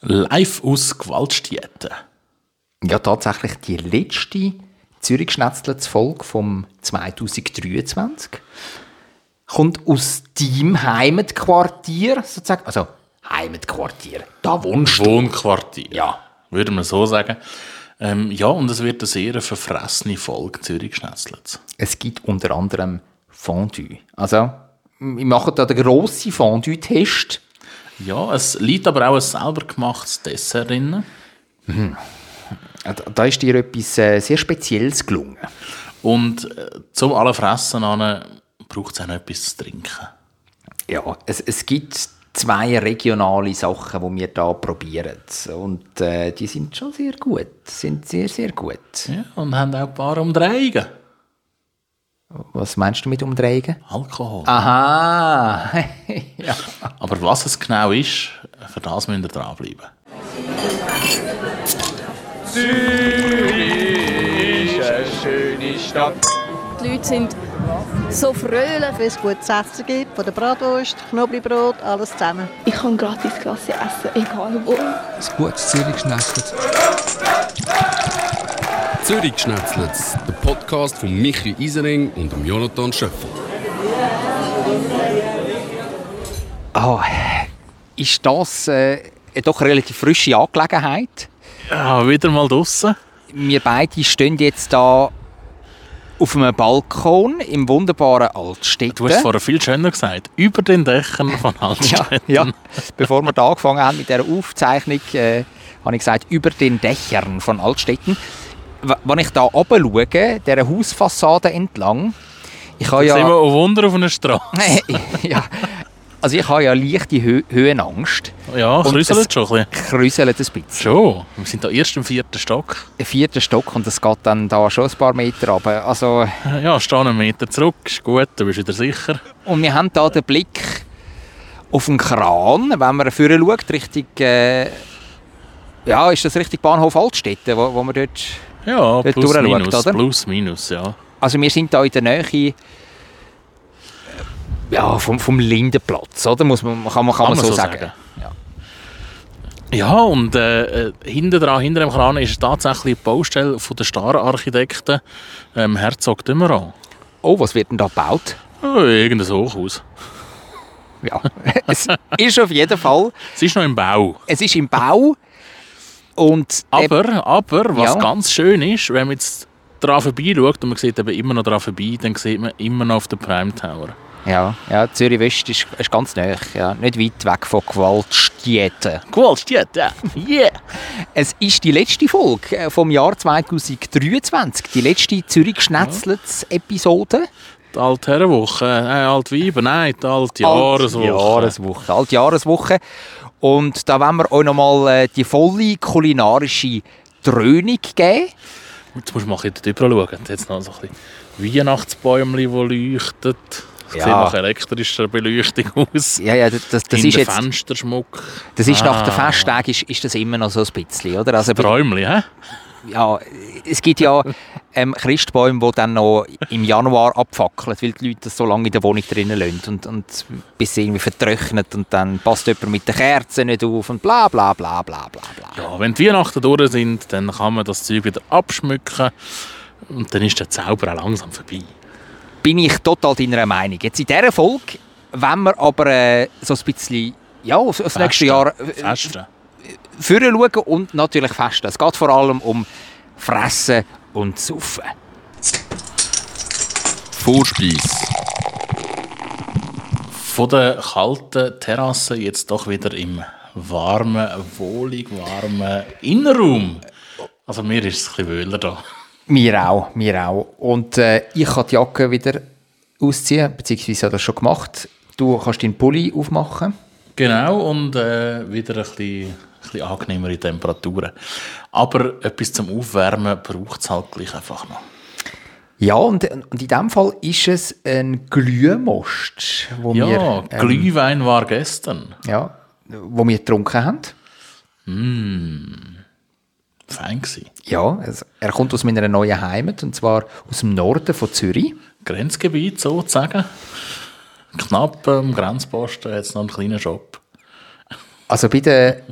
Live aus Gewaltstätten. Ja, tatsächlich die letzte Zürich Schnetzlets Folge vom 2023 kommt aus deinem Heimatquartier sozusagen. Also Heimatquartier, da wohnst du. Wohnquartier. Ja. Würde man so sagen. Ähm, ja, und es wird eine sehr verfressene Folge Zürich Schnetzlitz. Es gibt unter anderem Fondue. Also, wir machen da den grossen Fondue-Test. Ja, es liegt aber auch ein selber gemachtes Dessert drin. Da- Da ist dir etwas äh, sehr Spezielles gelungen. Und äh, zum alle Fressen braucht es auch noch etwas zu trinken. Ja, es, es gibt zwei regionale Sachen, die wir hier probieren. Und äh, die sind schon sehr gut. Sind sehr, sehr gut. Ja, und haben auch ein paar Umdrehungen. Was meinst du mit Umdrehungen? Alkohol. Aha! ja. Aber was es genau ist, für das müsst ihr dranbleiben. Die Leute sind so fröhlich. wenn es gutes Essen gibt, von der Bratwurst, Knoblauchbrot, alles zusammen. Ich kann gratis Klasse essen, egal wo. Ein gutes Zürich schnetzelt. Zürich Schnetzlitz, der Podcast von Michi Isering und dem Jonathan Schöffel. Ah, ist das äh, eine doch relativ frische Angelegenheit? Ja, wieder mal draussen. Wir beide stehen jetzt da auf einem Balkon im wunderbaren Altstädten. Du hast es vorher viel schöner gesagt. Über den Dächern von ja, Altstädten. ja. Bevor wir da angefangen haben mit dieser Aufzeichnung, äh, habe ich gesagt, über den Dächern von Altstädten. Wenn ich da oben schaue, dieser Hausfassade entlang, ich habe Jetzt sind wir ja, ein Wunder auf einer Straße. ja, also ich habe ja leichte Hö Höhenangst. Ja, krüselt es- schon ein bisschen. Krüselt ein bisschen. Schon. Wir sind da erst im vierten Stock. Der vierte Stock und es geht dann da schon ein paar Meter runter. Also, Ja, steh einen Meter zurück. Ist gut, du bist wieder sicher. und wir haben da den Blick auf den Kran, wenn man vorher schaut, Richtung, äh, ja, ist das Richtung Bahnhof Altstädte, wo, wo wir dort Ja, Dort plus minus, oder? plus minus, ja. Also wir sind da in der Nähe äh, ja, vom, vom Lindenplatz, oder? Muss man, kann man, kann man so, sagen. Ja. Ja, und äh, äh, hinten dran, hinter dem Kran ist tatsächlich die Baustelle von der Star-Architekten ähm, Herzog Dümmeran. Oh, was wird denn da gebaut? Oh, irgendein Hochhaus. Ja, es ist auf jeden Fall, Es ist noch im Bau. es ist im Bau und Aber, aber was Ja. ganz schön ist, wenn man jetzt dran vorbei schaut und man sieht eben immer noch dran vorbei, dann sieht man immer noch auf den Prime Tower. ja, ja, Zürich West ist, ist ganz nah, ja, nicht weit weg von Gewaltstätten. Steht, ja. Yeah! Es ist die letzte Folge äh, vom Jahr 2023, die letzte Zürich Schnetzlets Episode. Die alte Herrenwoche, äh, alte Weiber, nein, die alte Jahreswoche. Jahreswoche. Und da wollen wir euch nochmal äh, die volle kulinarische Dröhnung geben. Jetzt musst du mal ein bisschen drüber schauen. Jetzt noch so ein bisschen Weihnachtsbäumchen, die leuchten. Das Ja. sieht nach elektrischer Beleuchtung aus. Ja, ja, das, das, das ist jetzt, Fensterschmuck. das ist nach Ah. den Festtagen ist, ist das immer noch so ein bisschen, oder? Also, Träumchen, hä? Ja, es gibt ja ähm, Christbäume, die dann noch im Januar abfackeln, weil die Leute das so lange in der Wohnung drinnen lassen und, und bis sie irgendwie vertrocknet und dann passt jemand mit den Kerzen nicht auf und bla bla bla bla bla bla. Ja, wenn die Weihnachten durch sind, dann kann man das Zeug wieder abschmücken. Und dann ist der Zauber auch langsam vorbei. bin ich total deiner Meinung. Jetzt in dieser Folge, wenn wir aber äh, so ein bisschen ja, aufs nächste Jahr äh, Festen. Führen schauen und natürlich festen. Es geht vor allem um Fressen und Saufen. Vorspeis. Von der kalten Terrasse jetzt doch wieder im warmen, wohlig warmen Innenraum. Also mir ist es ein bisschen wöhler da. Mir auch, mir auch. Und äh, ich kann die Jacke wieder ausziehen, beziehungsweise habe das schon gemacht. Du kannst deinen Pulli aufmachen. Genau, und äh, wieder ein bisschen, bisschen angenehmere Temperaturen. Aber etwas zum Aufwärmen braucht es halt gleich einfach noch. Ja, und, und in diesem Fall ist es ein Glühmost, wo Ja, wir, ähm, Glühwein war gestern. ja, wo wir getrunken haben. Fein gewesen. Ja, also er kommt aus meiner neuen Heimat, und zwar aus dem Norden von Zürich. Grenzgebiet sozusagen. Knapp am Grenzposten es noch einen kleinen Shop. Also bei der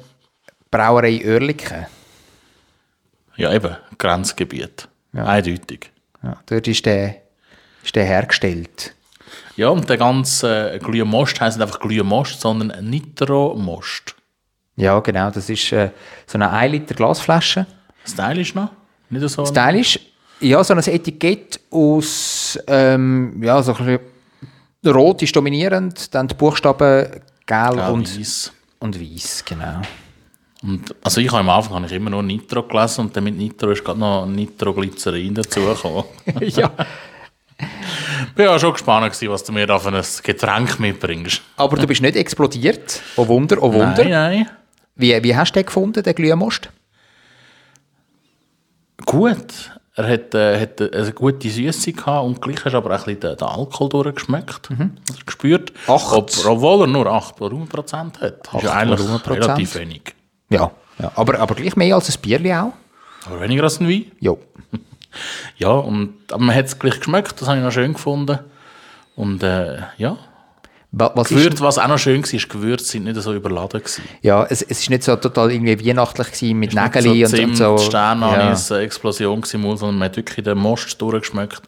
Brauerei Oerlikon. Ja, eben, Grenzgebiet. Eindeutig. Ja, dort ist der, ist der hergestellt. Ja, und der ganze äh, Glühmost heisst nicht einfach Glühmost, sondern Nitromost. Ja, genau. Das ist äh, so eine 1 Liter Glasflasche. Stylisch noch? Nicht so? Stylisch. Ja, so ein Etikett aus, ähm, ja, so ein bisschen rot ist dominierend, dann die Buchstaben gelb Ja, und, weiss. und weiß, genau. Und, also ich habe am Anfang habe ich immer nur Nitro gelesen und dann mit Nitro ist gerade noch Nitroglycerin dazugekommen. ja. Bin ja schon gespannt gewesen, was du mir da für ein Getränk mitbringst. Aber du bist nicht explodiert. Oh Wunder, oh Wunder. Nein, nein. Wie, wie hast du den gefunden, den Glühmost? Gut. Er hat, äh, hat eine gute Süße gehabt und gleich hast du aber ein bisschen den, Alkohol durchgeschmeckt. Also gespürt. Acht. Ob, obwohl er nur 8 Volumenprozent hat. Das ist ja eigentlich relativ wenig. Ja. ja. Aber, aber gleich mehr als ein Bierli auch? Aber weniger als ein Wein. Ja. Ja, und, aber man hat es gleich geschmeckt, das habe ich noch schön gefunden. Und äh, ja, Wa- Was Gewürz, was auch noch schön war, ist, Gewürze sind nicht so überladen. Gewesen. ja, es, es ist nicht so total irgendwie weihnachtlich gewesen mit Nicht Nägeli und, und so. Sternanis, eine Explosion gewesen, sondern man hat wirklich den Most durchgeschmeckt.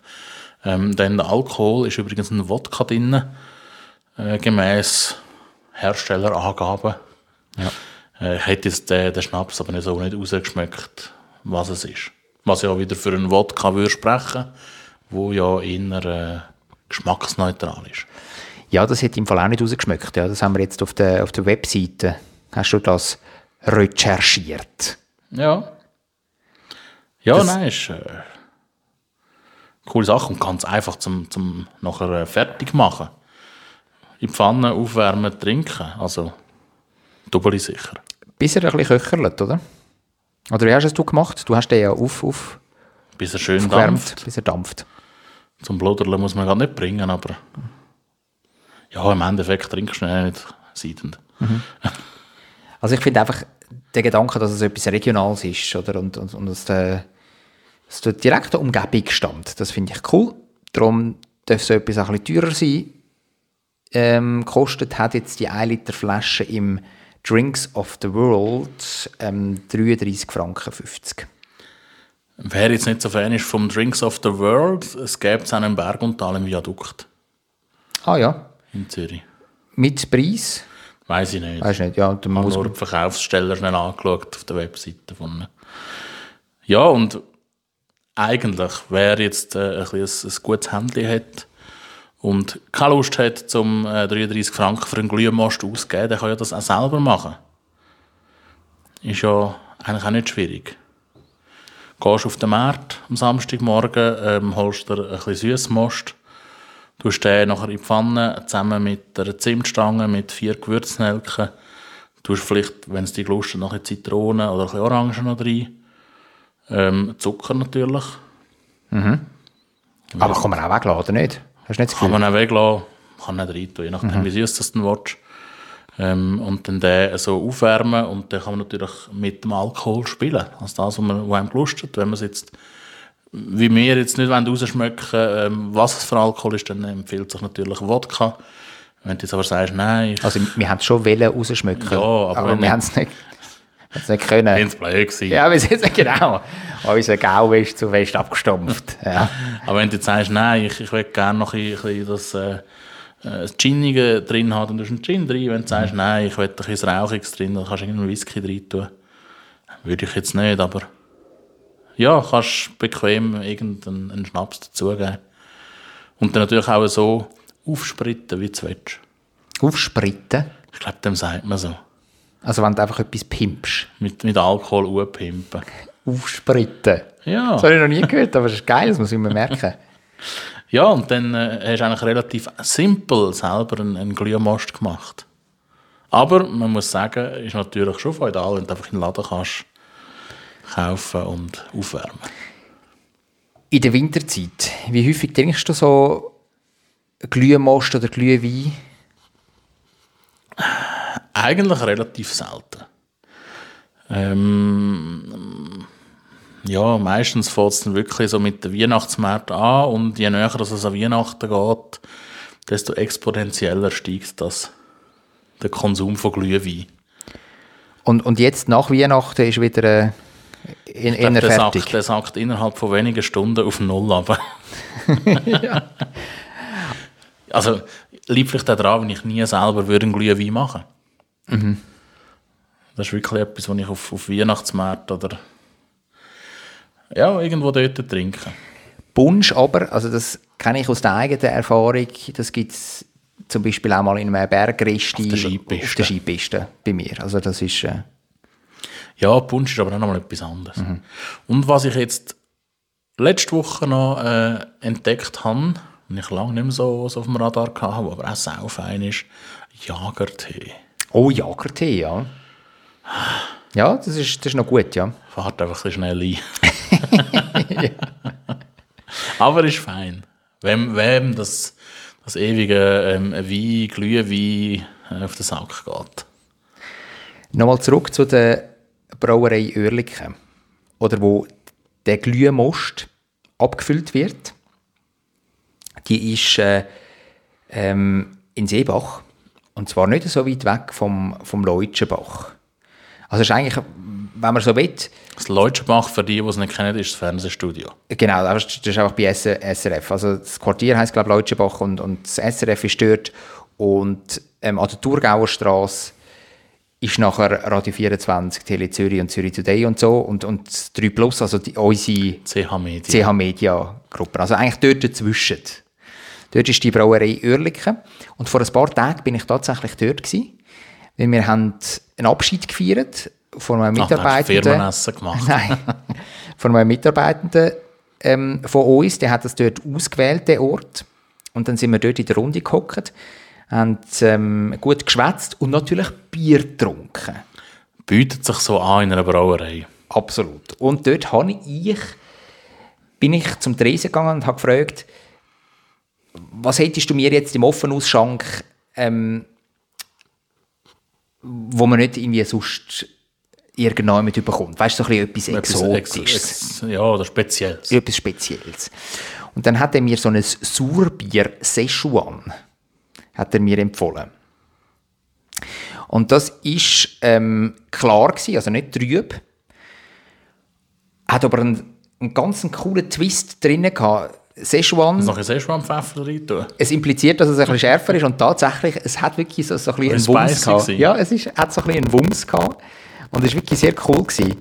Ähm, dann der Alkohol ist übrigens ein Wodka drin, äh, gemäß Herstellerangaben. Äh, hätte jetzt den, den Schnaps aber nicht so nicht rausgeschmeckt, was es ist. Was ja wieder für einen Wodka würde sprechen, wo ja eher äh, geschmacksneutral ist. Ja, das hat im Fall auch nicht rausgeschmeckt. Ja, das haben wir jetzt auf der, auf der Webseite. Hast du das recherchiert? Ja. Ja, Das- nein, ist äh, coole Sache und ganz einfach zum, zum nachher äh, fertig machen. In die Pfanne aufwärmen, trinken. Also doppelt sicher. Bis er ein bisschen köcherlet, oder? Oder wie hast du es gemacht? Du hast den ja auf, auf, Bis er schön dampft. bis er dampft. Zum Bluderle muss man gar nicht bringen, aber ja, im Endeffekt trinkst du nicht seidend. Also ich finde einfach der Gedanke, dass es etwas Regionales ist, oder? Und, und, und dass, der, dass der direkte Umgebung stammt, das finde ich cool. Darum darf so etwas auch ein bisschen teurer sein. Ähm, kostet hat jetzt die 1 Liter Flasche im Drinks of the World ähm, 33 Franken 50. Wer jetzt nicht so Fan ist vom Drinks of the World, es gäbe es auch einen Berguntal im Viadukt Ah ja, in Zürich. mit Preis? Weiß ich nicht. Weiß nicht, ja, dann Ich habe nur die Verkaufssteller schnell angeschaut auf der Webseite von Ja, und eigentlich, wer jetzt äh, ein, ein, ein gutes Handy hat und keine Lust hat, zum äh, 33 Franken für einen Glühmost auszugeben, der kann ja das auch selber machen. Ist ja eigentlich auch nicht schwierig. Gehst auf den Markt am Samstagmorgen, ähm, holst dir ein bisschen Süßmost, tust den nachher in die Pfanne zusammen mit einer Zimtstange mit vier Gewürznelken. Tust vielleicht, wenn es dich lust, noch ein Zitrone oder ein bisschen Orangen noch rein. Ähm, Zucker natürlich. aber kann man auch weglassen, oder nicht? Hast du nicht das Kann Gefühl? man auch weglassen. Kann nicht rein tun, je nachdem, wie süß das du willst. Ähm, und dann den so aufwärmen und dann kann man natürlich mit dem Alkohol spielen. Also das, was man, was einem gelustet. Wenn man es jetzt, wie wir jetzt nicht wollen rausschmecken ähm, was es für Alkohol ist, dann empfiehlt sich natürlich Wodka. Wenn du jetzt aber sagst, nein, Also wir haben es schon wollen rausschmecken, Ja, aber aber wir haben es nicht, haben es nicht können. bin es blöd gewesen. Ja, wir sind genau. Unser Gau ist zu fest abgestumpft. Ja. Aber wenn du jetzt sagst, nein, ich, ich will gerne noch ein bisschen das, äh, äh, das Ginige drin haben, dann tust du einen Gin drin. Wenn du sagst, nein, ich will ein bisschen Rauchiges drin, dann kannst du irgendeinen Whisky drin tun. Würde ich jetzt nicht, aber ja, kannst bequem irgendeinen einen Schnaps dazugeben. Und dann natürlich auch so aufspritten, wie du willst. Aufspritten. Ich glaube, dem sagt man so. Also wenn du einfach etwas pimpst. Mit, mit Alkohol aufpimpen. Aufspritten. Ja. Das habe ich noch nie gehört, aber das ist geil, das muss ich mir merken. Ja, und dann äh, hast du eigentlich relativ simpel selber einen, einen Glühmost gemacht. Aber man muss sagen, ist natürlich schon feudal, wenn du einfach in den Laden kannst kaufen und aufwärmen. In der Winterzeit, wie häufig trinkst du so Glühmost oder Glühwein? Eigentlich relativ selten. Ähm, ja, meistens fängt es dann wirklich so mit den Weihnachtsmärkten an und je näher dass es an Weihnachten geht, desto exponentieller steigt das, der Konsum von Glühwein. Und, und jetzt nach Weihnachten ist wieder äh, in, Ich glaub, fertig. sagt, der sagt innerhalb von wenigen Stunden auf Null aber Also, liegt vielleicht daran, wenn ich nie selber würde einen Glühwein machen Mhm. Das ist wirklich etwas, was ich auf, auf Weihnachtsmärkten oder ja, irgendwo dort trinke. Punsch aber, also das kenne ich aus der eigenen Erfahrung, das gibt es zum Beispiel auch mal in einem Bergresti Auf der Skipiste. auf der Skipiste bei mir. Also das ist... Äh, Ja, Punsch ist aber auch nochmal etwas anderes. Und was ich jetzt letzte Woche noch äh, entdeckt habe, und ich lange nicht mehr so, so auf dem Radar hatte, aber auch sau fein ist, Jagertee. Oh, Jagertee, ja. Ja, das ist, das ist noch gut, ja. Fahrt einfach ein schnell ein. Aber ist fein. Wem, wem das, das ewige ähm, Wein, Glühwein äh, auf den Sack geht. Nochmal zurück zu der Brauerei Oerlikon. Oder wo der Glühmost abgefüllt wird. Die ist äh, ähm, in Seebach. Und zwar nicht so weit weg vom, vom Leutschenbach. Also es ist eigentlich, wenn man so will, Das Leutschenbach, für die, die es nicht kennen, ist das Fernsehstudio. Genau, das ist einfach bei SRF. Also das Quartier heisst, glaube ich, Leutschenbach und, und das SRF ist dort. Und ähm, an der Thurgauer Straße ist nachher Radio 24, Tele Zürich und Zürich Today und so. Und, und 3 Plus, also die, unsere CH Media. CH Media Gruppe. Also eigentlich dort dazwischen. Dort ist die Brauerei Oerlikon. Und vor ein paar Tagen bin ich tatsächlich dort gewesen, weil wir haben einen Abschied gefeiert von einem Ach, da hast du Mitarbeitenden. Firmenessen gemacht. Nein, von einem Mitarbeitenden ähm, von uns, der hat das dort ausgewählt, den Ort. Und dann sind wir dort in der Runde gehockt, haben ähm, gut geschwätzt und natürlich Bier getrunken. Bietet sich so an in einer Brauerei. Absolut. Und dort habe ich, bin ich zum Tresen gegangen und habe gefragt, was hättest du mir jetzt im Offenausschank, ähm, wo man nicht irgendwie sonst irgendjemand bekommt. Weißt du, so ein bisschen etwas Exotisches. ex, ja, oder Spezielles. etwas Spezielles. Und dann hat er mir so ein Surbier Szechuan hat er mir empfohlen. Und das ist ähm, klar gewesen, also nicht trüb, hat aber einen, einen ganz coolen Twist drin gehabt. Szechuan, Noch ein Szechuan-Pfeffer rein tun. es impliziert, dass es ein bisschen schärfer ist und tatsächlich, es hat wirklich so, so ein bisschen Ein einen Wumms gehabt. Ja, es ist, hat so ein bisschen einen Wumms gehabt und es war wirklich sehr cool. Gewesen.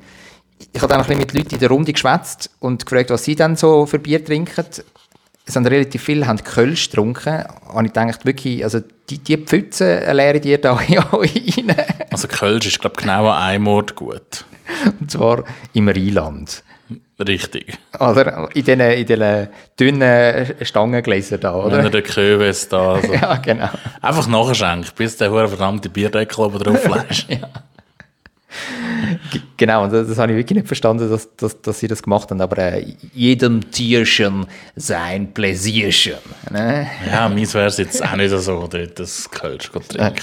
Ich habe dann ein bisschen mit Leuten in der Runde geschwätzt und gefragt, was sie dann so für Bier trinken. Es haben relativ viele haben Kölsch getrunken. Und ich dachte wirklich, also die, die Pfütze leeren dir da ja rein. Also Kölsch ist, glaube ich, genau an einem Ort gut. Und zwar im Rheinland. Richtig. Oder? In diesen, in diesen dünnen Stangengläsern da, Wenn er oder? den Köwes da. Also. Ja, genau. Einfach nachschenken, bis der verdammte Bierdeckel oben drauf flasht. Genau, und das, das habe ich wirklich nicht verstanden, dass, dass, dass sie das gemacht haben. Aber äh, jedem Tierchen sein Pläsierchen. Ne? Ja, meins wäre es jetzt auch nicht so, das Kölsch zu trinken.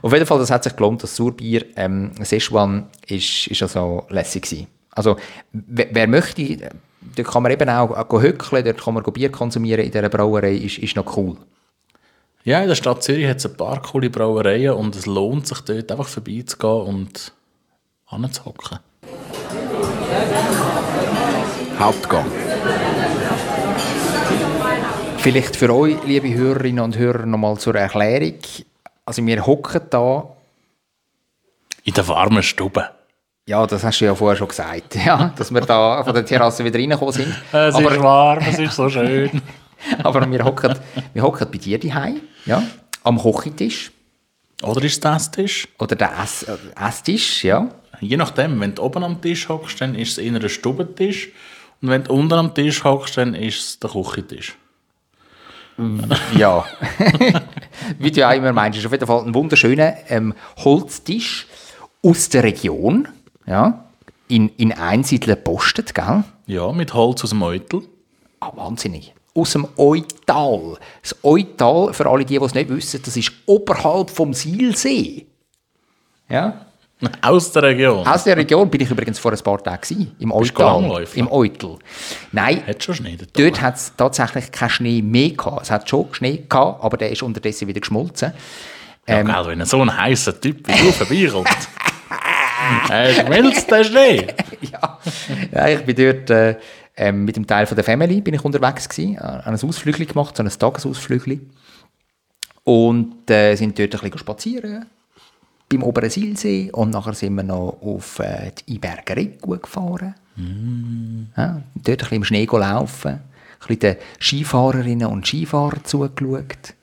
Auf jeden Fall, das hat sich gelohnt, das Surbier ähm, Szechuan ist, ist also lässig gewesen. Also, wer, wer möchte, da kann man eben auch, auch hückeln, dort kann man Bier konsumieren in dieser Brauerei, ist, ist noch cool. Ja, in der Stadt Zürich hat es ein paar coole Brauereien und es lohnt sich dort einfach vorbeizugehen und anzuhocken. Hauptgang. Vielleicht für euch, liebe Hörerinnen und Hörer, nochmal zur Erklärung. Also wir hocken da In der warmen Stube. Ja, das hast du ja vorher schon gesagt, ja, dass wir da von der Terrasse wieder reingekommen sind. Es aber, ist warm, es ist so schön. aber wir hocken, wir hocken bei dir daheim, ja, am Kochentisch Oder ist es das Tisch? oder der Ess, äh, Esstisch, ja. Je nachdem, wenn du oben am Tisch hockst, dann ist es eher ein Stubentisch. Und wenn du unten am Tisch hockst, dann ist es der Küchentisch. Ja. Wie du auch immer meinst, ist auf jeden Fall ein wunderschöner ähm, Holztisch aus der Region, ja, in, in Einsiedeln gepostet, gell? Ja, mit Holz aus dem Eutel. Ah, wahnsinnig. Aus dem Eutal. Das Eutal, für alle die, die es nicht wissen, das ist oberhalb vom Silsee. Ja? Aus der Region. Aus der Region bin ich übrigens vor ein paar Tagen gewesen, im Eutal. Im Eutel. Nein, Hat schon Schnee dort. dort hat es tatsächlich keinen Schnee mehr gehabt. Es hat schon Schnee gehabt, aber der ist unterdessen wieder geschmolzen. Ja, Ähm, gell, wenn so ein heißer Typ wie du vorbeikommt. Hey, schmilzt der Schnee? ja. ja, ich bin dort äh, ähm, mit dem Teil von der Family bin ich unterwegs gewesen, äh, an ein Ausflügel gemacht, so ein Tagesausflügel. Und äh, sind dort ein bisschen spazieren beim oberen Silsee und nachher sind wir noch auf äh, die Iberger gefahren. Ja, dort ein bisschen im Schnee laufen, ein bisschen den Skifahrerinnen und Skifahrern zugeschaut.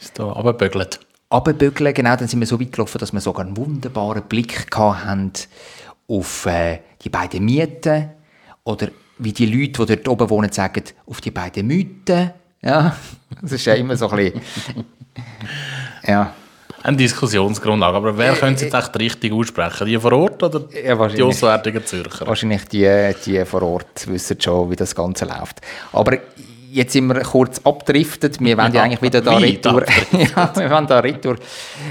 Ist da runterbügelt. Abbügeln, genau, dann sind wir so weit gelaufen, dass wir sogar einen wunderbaren Blick haben auf äh, die beiden Mieten oder wie die Leute, die dort oben wohnen, sagen, auf die beiden Mythen. Ja, das ist ja immer so ein bisschen... ja. Eine Diskussionsgrundlage. Aber wer könnte es jetzt echt richtig aussprechen? Die vor Ort oder Ja, die auswärtigen Zürcher? Wahrscheinlich die, die vor Ort wissen schon, wie das Ganze läuft. Aber jetzt sind wir kurz abgedriftet. Wir wollen ja Ja, eigentlich wieder da retour, ja, wir wollen da retour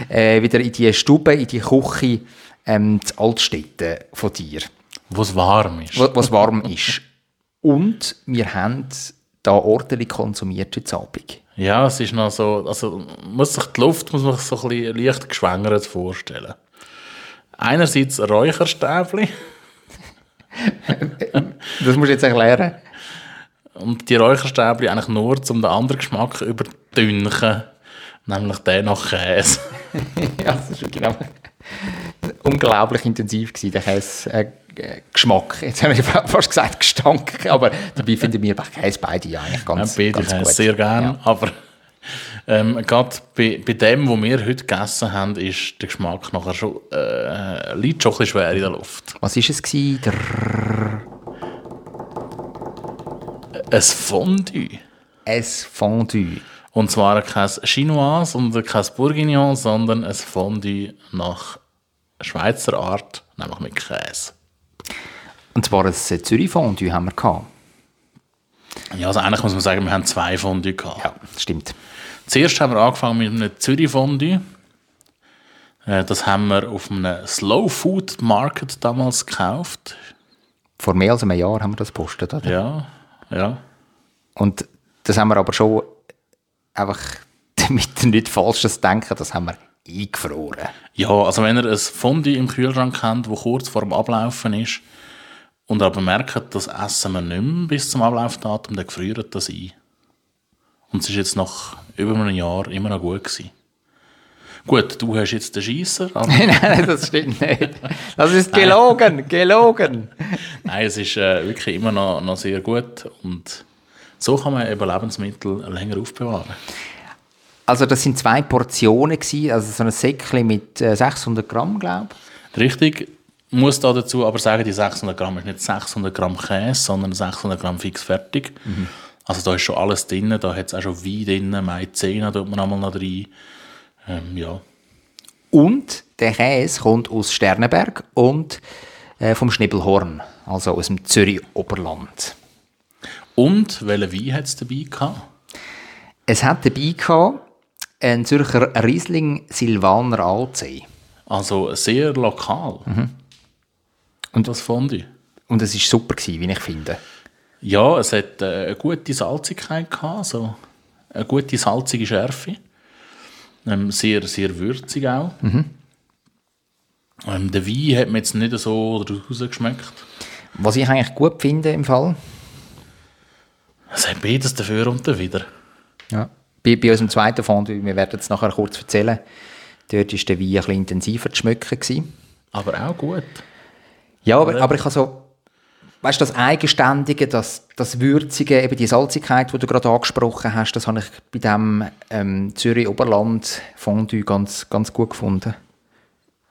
äh, wieder in die Stube, in die Küche ähm, zu Altstädten von dir, Wo es warm ist. wo was warm ist. Und wir haben da ordentlich konsumiert heute Abend. Ja, es ist noch so, also muss sich die Luft muss man sich so ein bisschen leicht geschwängert vorstellen. Einerseits Räucherstäbli Das musst du jetzt erklären. Und die Räucherstäbli eigentlich nur, um den anderen Geschmack zu überdünchen, nämlich den nach Käse. ja, das ist genau unglaublich intensiv gewesen, der Käse, äh, äh, Geschmack. Jetzt habe ich fast gesagt Gestank, aber dabei finden wir bei Käse beide ja eigentlich ganz, Ja, beide ganz gut. sehr gerne, Ja. aber ähm, gerade bei, bei dem, was wir heute gegessen haben, ist der Geschmack nachher schon, äh, liegt schon ein bisschen schwer in der Luft. Was war es? Gewesen? Der Ein Fondue. ein Fondue. Und zwar kein Chinoise und kein Bourguignon, sondern ein Fondue nach Schweizer Art, nämlich mit Käse. Und zwar ein Zürich Fondue haben wir gehabt. Ja, also eigentlich muss man sagen, wir haben zwei Fondue gehabt. Ja, stimmt. Zuerst haben wir angefangen mit einem Zürich Fondue. Äh, Das haben wir auf einem Slow Food Market damals gekauft. Vor mehr als einem Jahr haben wir das gepostet. Oder? Ja, ja. Und das haben wir aber schon einfach, damit ihr nicht Falsches denken, das haben wir eingefroren. Ja, also wenn ihr ein Fondue im Kühlschrank habt, das kurz vor dem Ablaufen ist, und aber merkt, das essen wir nicht mehr bis zum Ablaufdatum, dann gefriert das ein. Und es ist jetzt nach über einem Jahr immer noch gut gewesen. Gut, du hast jetzt den Scheisser, aber Nein, das stimmt nicht. Das ist gelogen, gelogen. nein, es ist äh, wirklich immer noch, noch sehr gut und so kann man eben Lebensmittel länger aufbewahren. Also das sind zwei Portionen gewesen, also so ein Säckchen mit äh, 600 Gramm, glaube ich. Richtig, muss da dazu aber sagen, die 600 Gramm ist nicht 600 Gramm Käse, sondern 600 Gramm fix fertig. Also da ist schon alles drin, da hat es auch schon Wein drin, Maizena tut man einmal noch rein. Ähm, ja. Und der Käse kommt aus Sternenberg und äh, vom Schnibbelhorn, also aus dem Zürich Oberland. Und welchen Wein hat es dabei gehabt? Es hat dabei gehabt, ein Zürcher Riesling Silvaner Alzey. Also sehr lokal. Und das Fondue. Und es war super, gewesen, wie ich finde. Ja, es hat äh, eine gute Salzigkeit gehabt, so eine gute salzige Schärfe. Ähm, sehr, sehr würzig auch. Ähm, der Wein hat mir jetzt nicht so rausgeschmeckt. Was ich eigentlich gut finde im Fall, Es hat beides dafür und dawider. ja. bei, bei unserem zweiten Fondue, wir werden es nachher kurz erzählen, dort war der Wein ein bisschen intensiver zu schmecken. Gewesen. Aber auch gut. Ja, aber, aber ich habe so, weißt du, das Eigenständige, das, das Würzige, eben die Salzigkeit, die du gerade angesprochen hast, das habe ich bei dem ähm, Zürich Oberland Fondue ganz, ganz gut gefunden.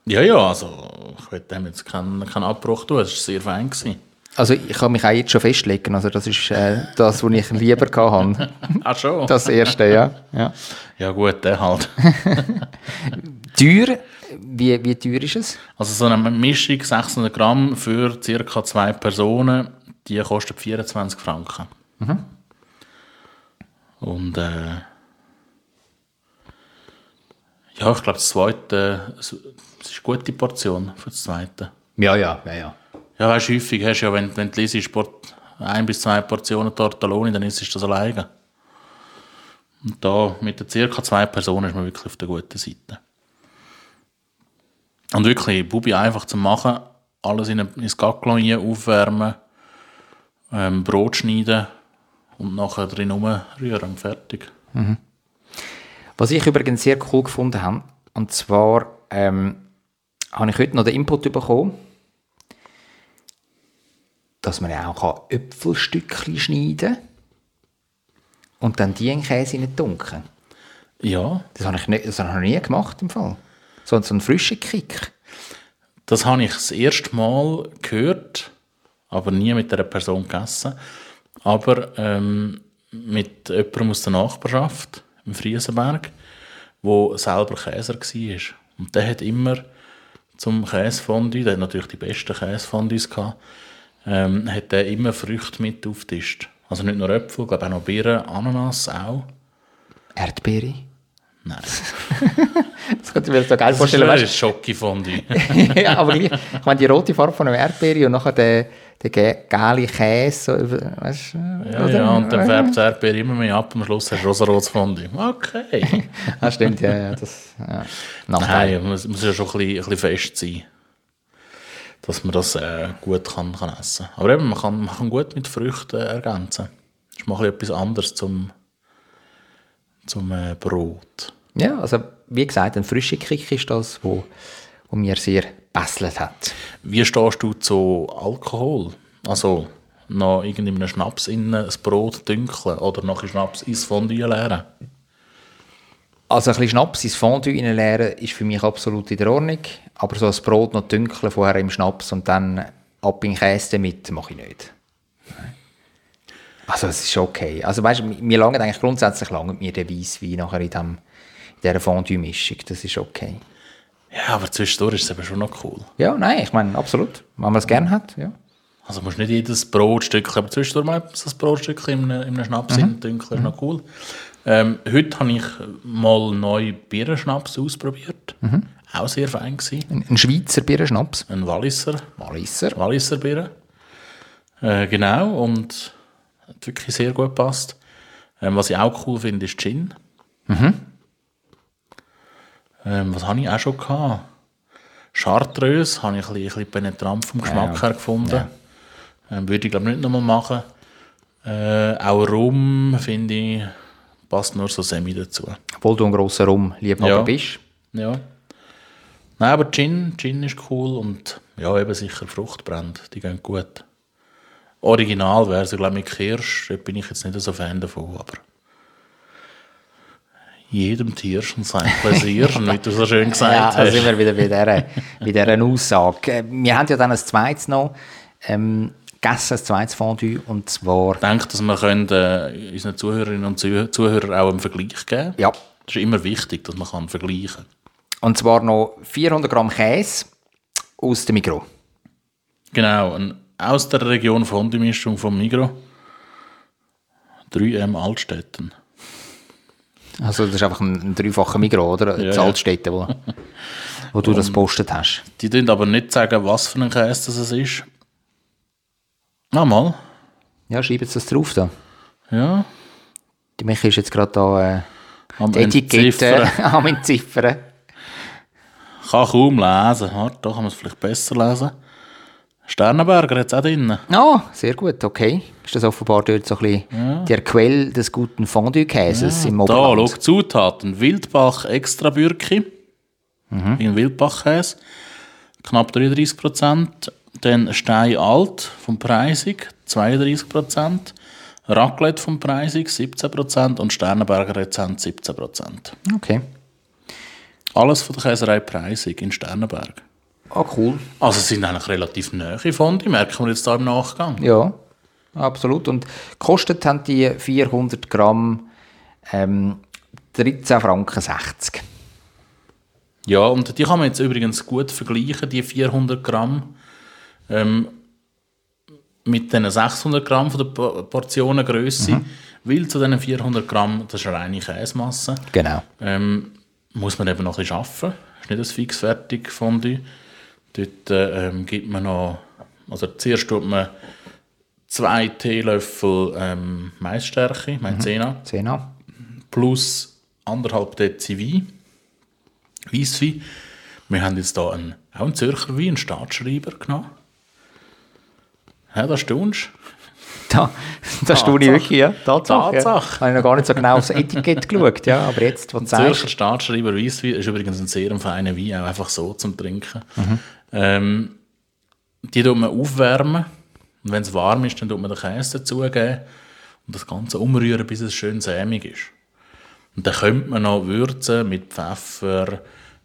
Ja, ja, also ich will dem jetzt keinen, keinen Abbruch tun. Es war sehr fein. Gewesen. Also ich kann mich auch jetzt schon festlegen, also das ist äh, das, was ich lieber hatte. Ach schon? Das erste, ja. ja. ja gut, der halt. Teuer, wie, wie teuer ist es? Also so eine Mischung 600 Gramm für ca. zwei Personen, die kostet 24 Franken. Und äh, ja, ich glaube, das zweite, es ist eine gute Portion für das zweite. Ja, ja, ja, ja. Ja, weißt, häufig hast du ja, wenn, wenn du liest, Port- ein bis zwei Portionen Tortelloni, dann isst du das alleine. Und da mit den circa zwei Personen ist man wirklich auf der guten Seite. Und wirklich, Bubi einfach zu machen, alles in ein, ins aufwärmen, ähm, Brot schneiden und nachher drin rumrühren und fertig. Was ich übrigens sehr cool gefunden habe, und zwar ähm, habe ich heute noch den Input bekommen, dass man ja auch Äpfelstückchen schneiden kann und dann die in Käse in tunken. Ja, Das habe ich, nicht, das habe ich nie gemacht im Fall. So, so einen frischen Kick. das habe ich das erste Mal gehört, aber nie mit einer Person gegessen. Aber ähm, mit jemandem aus der Nachbarschaft im Friesenberg, wo selber Käser war. Und der hat immer zum Käsefondue, der hat natürlich die besten Käsefondues gehabt, ähm, hat der immer Früchte mit aufgetischt. Also nicht nur Äpfel, glaube auch noch Birnen, Ananas auch. Erdbeere. Nein, Das könnte ich mir so geil das vorstellen. ist weißt ein Schokofondue. ja, aber gleich, ich meine, die rote Farbe von einer Erdbeere und nachher der, der ge- gelbe Käse, so, weißt? Ja, ja, und dann färbt die Erdbeere immer mehr ab. Am Schluss hast du rosarotes Fondue. Okay. Ah, stimmt, ja, ja, das, ja. Nein, es muss ja schon ein bisschen, ein bisschen fest sein, dass man das äh, gut kann, kann essen kann. Aber eben, man kann, man kann gut mit Früchten ergänzen. Das ist mal etwas anderes zum, zum äh, Brot. Ja, also wie gesagt, ein frischer Kick ist das, wo, wo mir sehr besselt hat. Wie stehst du zu Alkohol? Also noch irgendwie in einem Schnaps innen ein Brot dünkeln oder noch ein Schnaps ins Fondue leeren? Also ein bisschen Schnaps ins Fondue reinleeren ist für mich absolut in der Ordnung, aber so ein Brot noch dünkeln vorher im Schnaps und dann ab in den Käse damit, mache ich nicht. Also es ist okay. Also weißt, du, mir langt eigentlich grundsätzlich langt mir der Weisswein nachher in, in dieser Fondue-Mischung, das ist okay. Ja, aber zwischendurch ist es eben schon noch cool. Ja, nein, ich meine, absolut. Wenn man es gerne hat, ja. Also musst nicht jedes Brotstück, aber zwischendurch mal ein Brotstück in einem, in einem Schnaps mhm. dünkeln, ist noch cool. Ähm, heute habe ich mal neu Birnenschnaps ausprobiert. Auch sehr fein gewesen. Ein, ein Schweizer Birnenschnaps. Ein Walliser, Walliser. Walliser Birne. Äh, genau, und hat wirklich sehr gut gepasst. Ähm, was ich auch cool finde, ist Gin. Ähm, was habe ich auch schon gehabt? Chartreuse habe ich ein bisschen, ein bisschen penetrant vom Geschmack her gefunden. Ähm, würde ich glaube nicht nochmal machen. Äh, auch Rum finde ich, passt nur so semi dazu. Obwohl du ein grosser Rumliebhaber Ja. bist. Ja. Nein, aber Gin, Gin ist cool und ja, eben sicher Fruchtbrand, die gehen gut. Original wäre sie, glaube ich, mit Kirsch, da bin ich jetzt nicht so Fan davon, aber jedem Tierchen sein Pläsier, wie du so schön gesagt Ja, hast. sind wir wieder bei dieser, bei dieser Aussage. Äh, Wir haben ja dann ein zweites noch ähm, gegessen, ein zweites Fondue, und zwar... Ich denke, dass wir können, äh, unseren Zuhörerinnen und Zuh- Zuhörern auch einen Vergleich geben Ja, Das ist immer wichtig, dass man kann vergleichen kann. und zwar noch 400 Gramm Käse aus dem Mikro. Genau, aus der Region Fondue-Mischung vom Migro. 3M Altstetten. Also das ist einfach ein, ein dreifacher Mikro, oder? Ja. Altstädte, wo, wo du das postet hast. Die tun aber nicht sagen, was für ein Käse das es ist. Ah, mal. Ja, schreiben Sie das drauf da. Ja. Die Michi ist jetzt gerade da äh, Am die Etikette am Entziffern. Kann kaum lesen. Warte, da kann man es vielleicht besser lesen. Sternenberger hat es auch drin. Ah, sehr gut, okay. Ist das offenbar dort so ein bisschen der Quell des guten Fondue-Käses im Da, schau, Oberland? Zutaten. Wildbach extra Bürki. Ein Wildbachkäse. Knapp 33%. Dann Stein alt vom Preisig, 32%. Raclette vom Preisig, 17%. Und Sternenberger Rezent, 17%. Okay. Alles von der Käserei Preisig in Sternenberg. Ah, cool. Also es sind eigentlich relativ nahe Fondue, merken wir jetzt da im Nachgang. Ja, absolut. Und gekostet haben die 400 Gramm ähm, 13 Franken 60. Ja, und die kann man jetzt übrigens gut vergleichen, die 400 Gramm, ähm, mit den 600 Gramm von der Po- Portionengröße. Weil zu diesen 400 Gramm, das ist eine reine Käsemasse, Genau. ähm, muss man eben noch ein bisschen arbeiten. ist nicht ein fixfertig Fondue. Dort äh, ähm, gibt man noch, also zuerst tut man zwei Teelöffel ähm, Maisstärke, Maizena, 10 plus anderthalb Dezi Wein, Weisswein. Wir haben jetzt hier einen, auch einen Zürcher Wein, einen Staatsschreiber genommen. Ja, da staunst Da, da staune ich wirklich, ja. Tatsache. Ja. Tatsache. Habe ich noch gar nicht so genau aufs Etikett geschaut, ja. Aber jetzt, was du Zürcher sagst. Staatsschreiber Weisswein ist übrigens ein sehr feiner Wein, auch einfach so zum Trinken. Mhm. Ähm, die tut man aufwärmen. Und wenn es warm ist, dann tut man den Käse dazugeben und das Ganze umrühren, bis es schön sämig ist. Und dann könnte man noch würzen mit Pfeffer,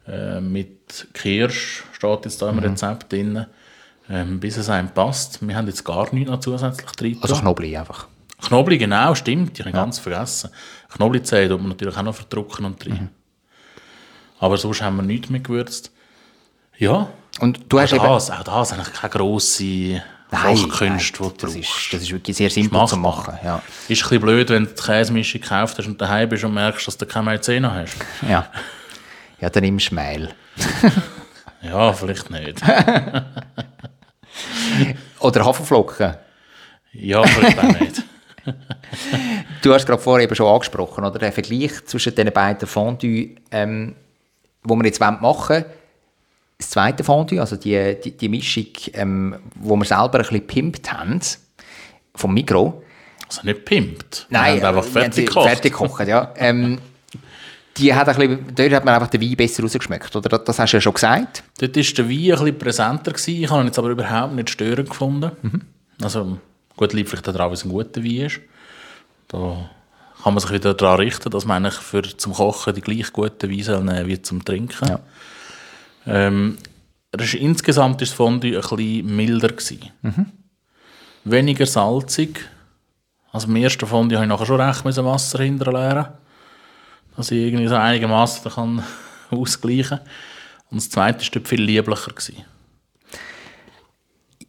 äh, mit Kirsch, steht jetzt da Mhm. im Rezept drin, ähm, bis es einem passt. Wir haben jetzt gar nichts noch zusätzlich drin. Also Knobli einfach. Knobli, genau, stimmt. Ich habe ganz vergessen. Knoblizehen tut man natürlich auch noch verdrucken und Mhm. drin. Aber sonst haben wir nichts mehr gewürzt. Ja, Und du hast auch eben... das, auch das eigentlich keine grosse Kochkünste, die du das brauchst. ist, das ist wirklich sehr simpel machbar. zu machen. Ja. Ist ein bisschen blöd, wenn du die Käsemischung gekauft hast und daheim bist und merkst, dass du keine Maizena hast. Ja. ja, dann nimmst du Mehl. Ja, vielleicht nicht. Oder Haferflocken. Ja, vielleicht auch nicht. Du hast gerade vorher eben schon angesprochen, oder? Der Vergleich zwischen den beiden Fondue, ähm, wo wir jetzt machen wollen. Das zweite Fondue, also die, die, die Mischung, ähm, wo wir selber ein bisschen pimpt haben, vom Mikro. Also nicht pimpt. Nein, Wir haben einfach äh, fertig gekocht. Fertig gekocht, ja. Ähm, die hat ein bisschen, dort hat man einfach den Wein besser rausgeschmeckt, oder? Das, hast du ja schon gesagt. Dort war der Wein ein bisschen präsenter. Gewesen. Ich habe ihn jetzt aber überhaupt nicht störend gefunden. Mhm. Also, gut, liegt vielleicht daran, weil es ein guter Wein ist. Da kann man sich wieder daran richten, dass man eigentlich für zum Kochen die gleich guten Wein soll nehmen wie zum Trinken. Ja. Ähm, ist, insgesamt war das Fondue ein bisschen milder. Gewesen. Weniger salzig. Also im ersten Fondue habe ich nachher schon recht müssen Wasser hinterleeren dass ich irgendwie so einigermaßen kann ausgleichen kann. Und das zweite war dort viel lieblicher. Gewesen.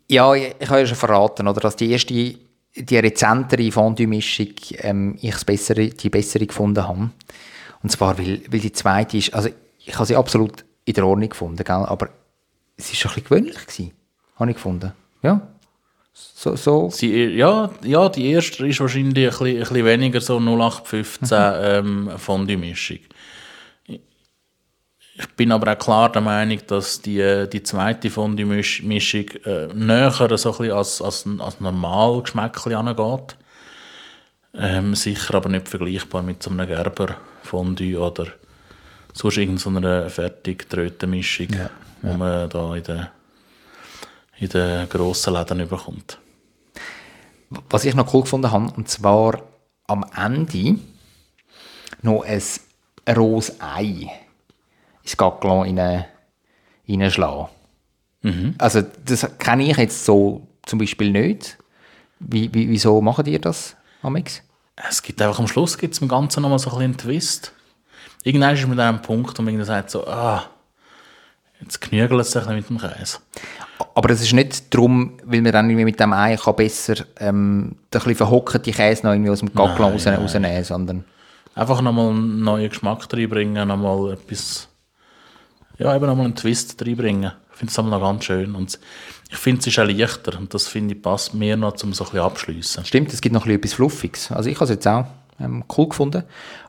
Ja, ich, ich habe ja schon verraten, oder, dass die erste, die rezentere Fondue-Mischung ähm, ich bessere, die bessere gefunden habe. Und zwar, weil, weil die zweite ist, also ich habe sie absolut in der Ordnung gefunden, gell? aber es war ein bisschen gewöhnlich, gewesen, habe ich gefunden. Ja, so, so. Sie, ja, ja, die erste ist wahrscheinlich ein bisschen, ein bisschen weniger so 0815 ähm, Fondue-Mischung. Ich bin aber auch klar der Meinung, dass die, die zweite Fondue-Mischung äh, näher so ein bisschen als, als, als normal Geschmäckchen angeht. Ähm, sicher aber nicht vergleichbar mit so einem Gerber-Fondue oder sonst irgendeiner fertig gedrehten Mischung, Ja, die man da in den, in den grossen Läden bekommt. Was ich noch cool gefunden habe, und zwar am Ende noch ein rohes Ei ins Gackelon rein- reinschlagen. Also das kenne ich jetzt so zum Beispiel nicht. Wie, wie, wieso machen die das, Amix? Es gibt einfach am Schluss gibt's im Ganzen nochmal so ein bisschen einen Twist. Irgendwann ist man an einem Punkt, wo man sagt so, ah, jetzt genügelt es sich mit dem Käse. Aber es ist nicht darum, weil man dann irgendwie mit dem Ei kann besser ähm, den bisschen verhockten Käse noch irgendwie aus dem Gackelon raus, rausnehmen, sondern Einfach nochmal einen neuen Geschmack reinbringen, nochmal etwas, ja, eben nochmal einen Twist reinbringen. Ich finde es noch ganz schön. Und ich finde, es ist auch leichter und das finde ich passt mir noch, um so ein bisschen abschliessen. Stimmt, es gibt noch ein bisschen etwas Fluffiges. Also ich habe es jetzt auch ähm, cool gefunden.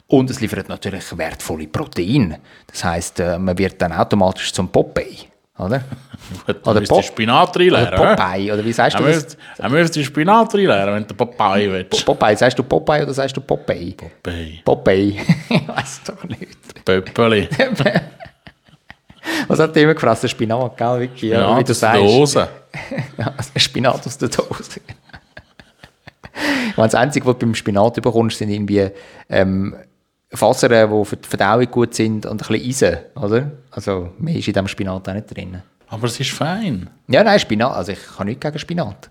Und es liefert natürlich wertvolle Proteine. Das heisst, äh, man wird dann automatisch zum Popeye, oder? Gut, Oder Pop- Spinat Oder reinleeren. hä? Popeye, oder wie sagst du Er das? er müsst die Spinat reinleeren, wenn du Popeye willst. Popeye, sagst du Popeye oder sagst du Popeye? Popeye. Popeye. ich weiß doch nicht. Pöppeli. Was hat der immer gefressen? Spinat, gell? Wirklich, ja, Ja, wie du aus der sagst. Dose. Ja, Spinat aus der Dose. Ich meine, das Einzige, was du beim Spinat bekommst, sind irgendwie ähm, Fasern, die für die Verdauung gut sind und ein bisschen Eisen, oder? Also mehr ist in diesem Spinat auch nicht drin. Aber es ist fein. Ja, nein, Spinat, also ich kann nichts gegen Spinat.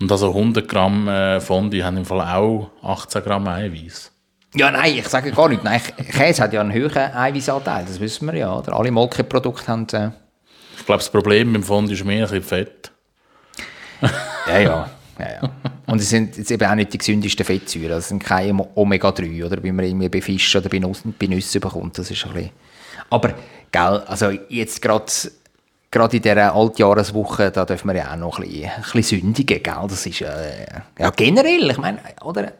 Und also 100 Gramm äh, Fondue haben im Fall auch 18 Gramm Eiweiß. Ja, nein, ich sage gar nicht. Nein, Käse hat ja einen höheren Eiweißanteil, das wissen wir ja. Oder? Alle Molkeprodukte haben... Äh, Ich glaube, das Problem beim Fondue ist mehr ein bisschen Fett. ja, ja. ja, ja. Und es sind jetzt eben auch nicht die gesündesten Fettsäuren. Es sind keine Omega-3, oder, wie man irgendwie bei Fisch oder bei Nüssen, bei Nüssen bekommt. Das ist ein bisschen... Aber, gell, also jetzt gerade gerade in dieser Altjahreswoche, da dürfen wir ja auch noch ein bisschen, ein bisschen sündigen, gell? Das ist äh, ja generell, ich meine, oder?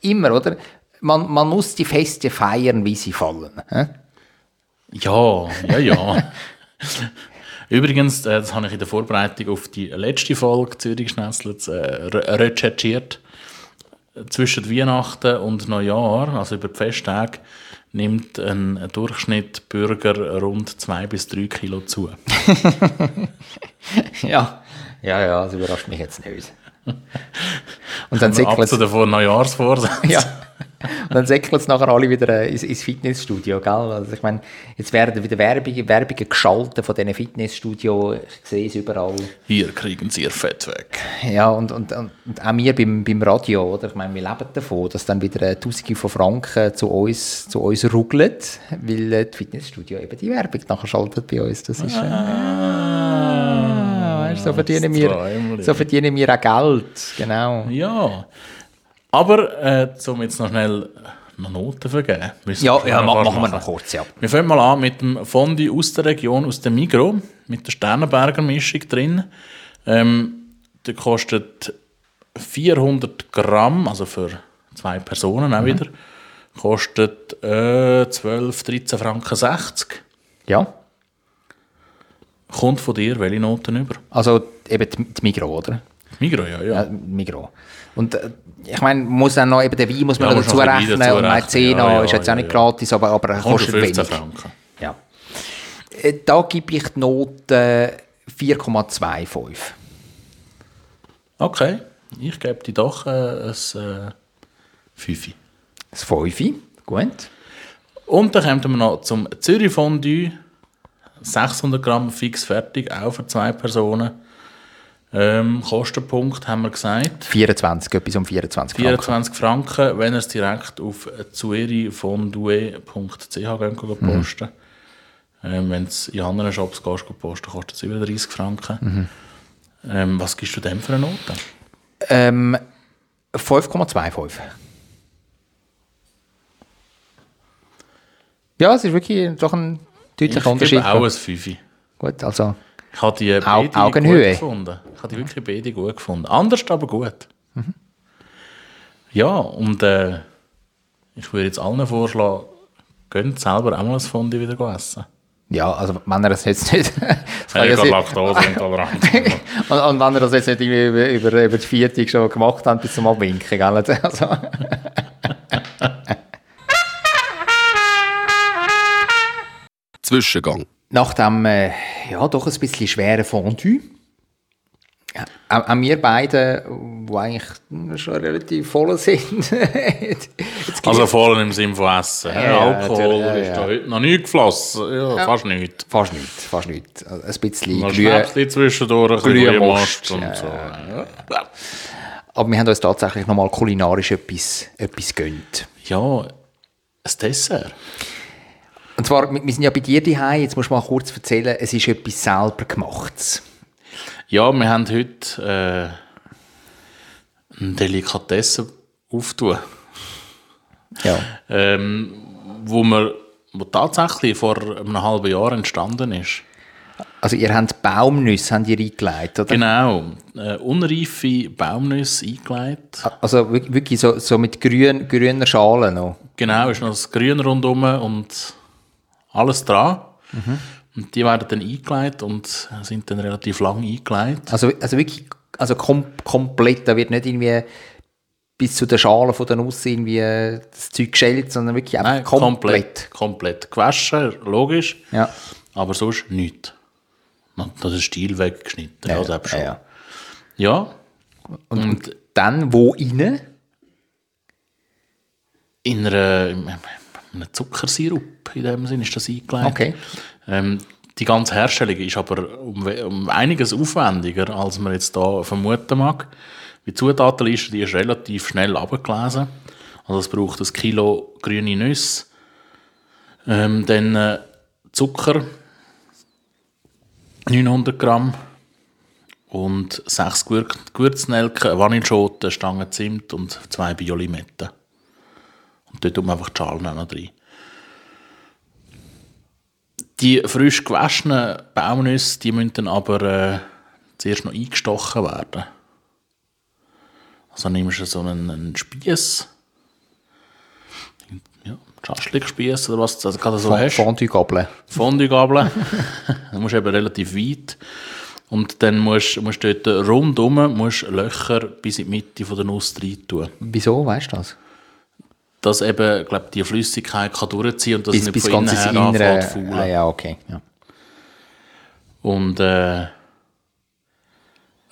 Immer, oder? Man, man muss die Feste feiern, wie sie fallen. hä? Ja, ja, ja. Übrigens, äh, das habe ich in der Vorbereitung auf die letzte Folge Zürich Schnetzlitz äh, re recherchiert. Zwischen Weihnachten und Neujahr, also über die Festtage, nimmt ein Durchschnittbürger rund zwei bis drei Kilo zu. Ja, ja, ja, das überrascht mich jetzt nicht. Und dann Ab zu den Neujahrsvorsätzen. ja. Und dann säckelt es nachher alle wieder äh, ins, ins Fitnessstudio, gell? Also ich meine, jetzt werden wieder Werbungen, Werbungen geschaltet von diesen Fitnessstudios. Ich sehe es überall. Hier kriegen Sie Ihr Fett weg. Ja, und, und, und und auch wir beim, beim Radio, oder? Ich meine, wir leben davon, dass dann wieder äh, Tausende von Franken zu uns, zu uns rugeln, weil äh, die Fitnessstudio eben die Werbung nachher schaltet bei uns. Das ist... Äh, ah, weißt, so, verdienen wir, so verdienen wir auch Geld, genau. Ja. Aber, äh, um jetzt noch schnell noch Noten vergeben. müssen Ja, ja ma machen wir noch kurz, ja. Wir fangen mal an mit dem Fondue aus der Region, aus dem Migro, mit der Sternenberger Mischung drin. Ähm, der kostet 400 Gramm, also für zwei Personen auch wieder, kostet äh, 12, 13 Franken 60. Ja, Kommt von dir welche Noten über? also eben die, die Migros, oder? Migro, ja, ja. Ja, Migros. Und äh, ich meine, muss dann noch eben den Wein muss man Ja, muss dazu ein rechnen dazu und mein rechnen. Zehner Ja, ja, ist jetzt auch ja, nicht gratis, aber, aber er kostet auf 15 wenig. Franken. Ja. Äh, Da gebe ich die Note 4,25. Okay, ich gebe dir doch äh, ein äh, 5. Das 5. Gut. Und dann kommen wir noch zum Zürich Fondue. 600 Gramm fix fertig, auch für zwei Personen. Ähm, Kostenpunkt haben wir gesagt. 24, etwas um 24 Franken. 24 Franken, wenn ihr es direkt auf zuerifondue.ch gehen posten. Ähm, wenn es in anderen Shops gehst, posten, kostet es über 30 Franken. Ähm, was gibst du dem für eine Note? Ähm, 5,25. Ja, es ist wirklich doch ein Ich deutlicher Unterschied. gebe auch ein 5. Gut, also Ich habe die Au- beide Augenhöhe. gut gefunden. Ich habe die wirklich beide gut gefunden. Anders, aber gut. Ja, und äh, ich würde jetzt allen vorschlagen, gönnt selber auch mal ein Fondue wieder essen. ja, also wenn er das jetzt nicht... das ja habe sein- Laktoseintoleranz. und, und wenn er das jetzt nicht irgendwie über, über, über die Viertig schon gemacht hat, bis zum Abwinken, gell? Also, Zwischengang. Nach dem, äh, ja, doch ein bisschen schweren Fondue, ja, auch, auch wir beiden, die eigentlich schon relativ voll sind, Also voll im Sinn von Essen. Ja, Ja, Alkohol natürlich, ist ja, da ja. heute noch nicht geflossen. Ja, fast nicht. fast nicht, fast nicht. Also Ein bisschen Glüh, Schnäpschen zwischendurch, ein bisschen Glühmost und ja. so. Ja. aber wir haben uns tatsächlich nochmal kulinarisch etwas, etwas gönnt. ja, ein Dessert. Und zwar, wir sind ja bei dir daheim. jetzt musst du mal kurz erzählen, es ist etwas selber gemachtes. Ja, wir haben heute äh, eine Delikatesse auftun. Ja. ähm, wo, wir, wo tatsächlich vor einem halben Jahr entstanden ist. Also ihr habt Baumnüsse habt ihr eingelegt, oder? Genau, äh, unreife Baumnüsse eingelegt. Also wirk- wirklich so, so mit grün, grüner Schale noch. Genau, ist noch das Grün rundum und alles dran. Und die werden dann eingelegt und sind dann relativ lang eingelegt. Also, also wirklich also kom komplett, da wird nicht irgendwie bis zu der Schale von der Nuss irgendwie das Zeug geschält, sondern wirklich einfach Nein, komplett. komplett. Komplett gewaschen, logisch. Ja. Aber sonst nichts. Das ist Stiel weggeschnitten. Ja, selbst schon. ja, ja. ja. Und, dann wo rein? In einer, in einem Zuckersirup in dem Sinne ist das eingelegt. Okay. Ähm, die ganze Herstellung ist aber um, um einiges aufwendiger, als man jetzt da vermuten mag. Die Zutatenliste die ist relativ schnell abgelesen. Also es braucht ein Kilo grüne Nüsse, ähm, dann äh, Zucker, 900 Gramm und sechs Gewür Gewürznelken, eine Vanilleschote, eine Stange Zimt und zwei Biolimetten. Dort tut man einfach die Schalen auch noch rein. Die frisch gewaschenen Baumnüsse, die müssen dann aber äh, zuerst noch eingestochen werden. Also nimmst du so einen, einen Spieß, ja, Schaschlik-Spiess oder was du also gerade so hast. Fondue-Gabeln. Fondue-Gabeln. dann musst du eben relativ weit. Und dann musst du dort rundum musst Löcher bis in die Mitte von der Nuss rein tun. Wieso, weißt du das? Dass eben, glaub, die Flüssigkeit kann durchziehen und dass Bis, es nicht bis von innen her anfängt Innere. faulen. Ah, ja, okay. Ja. Und äh,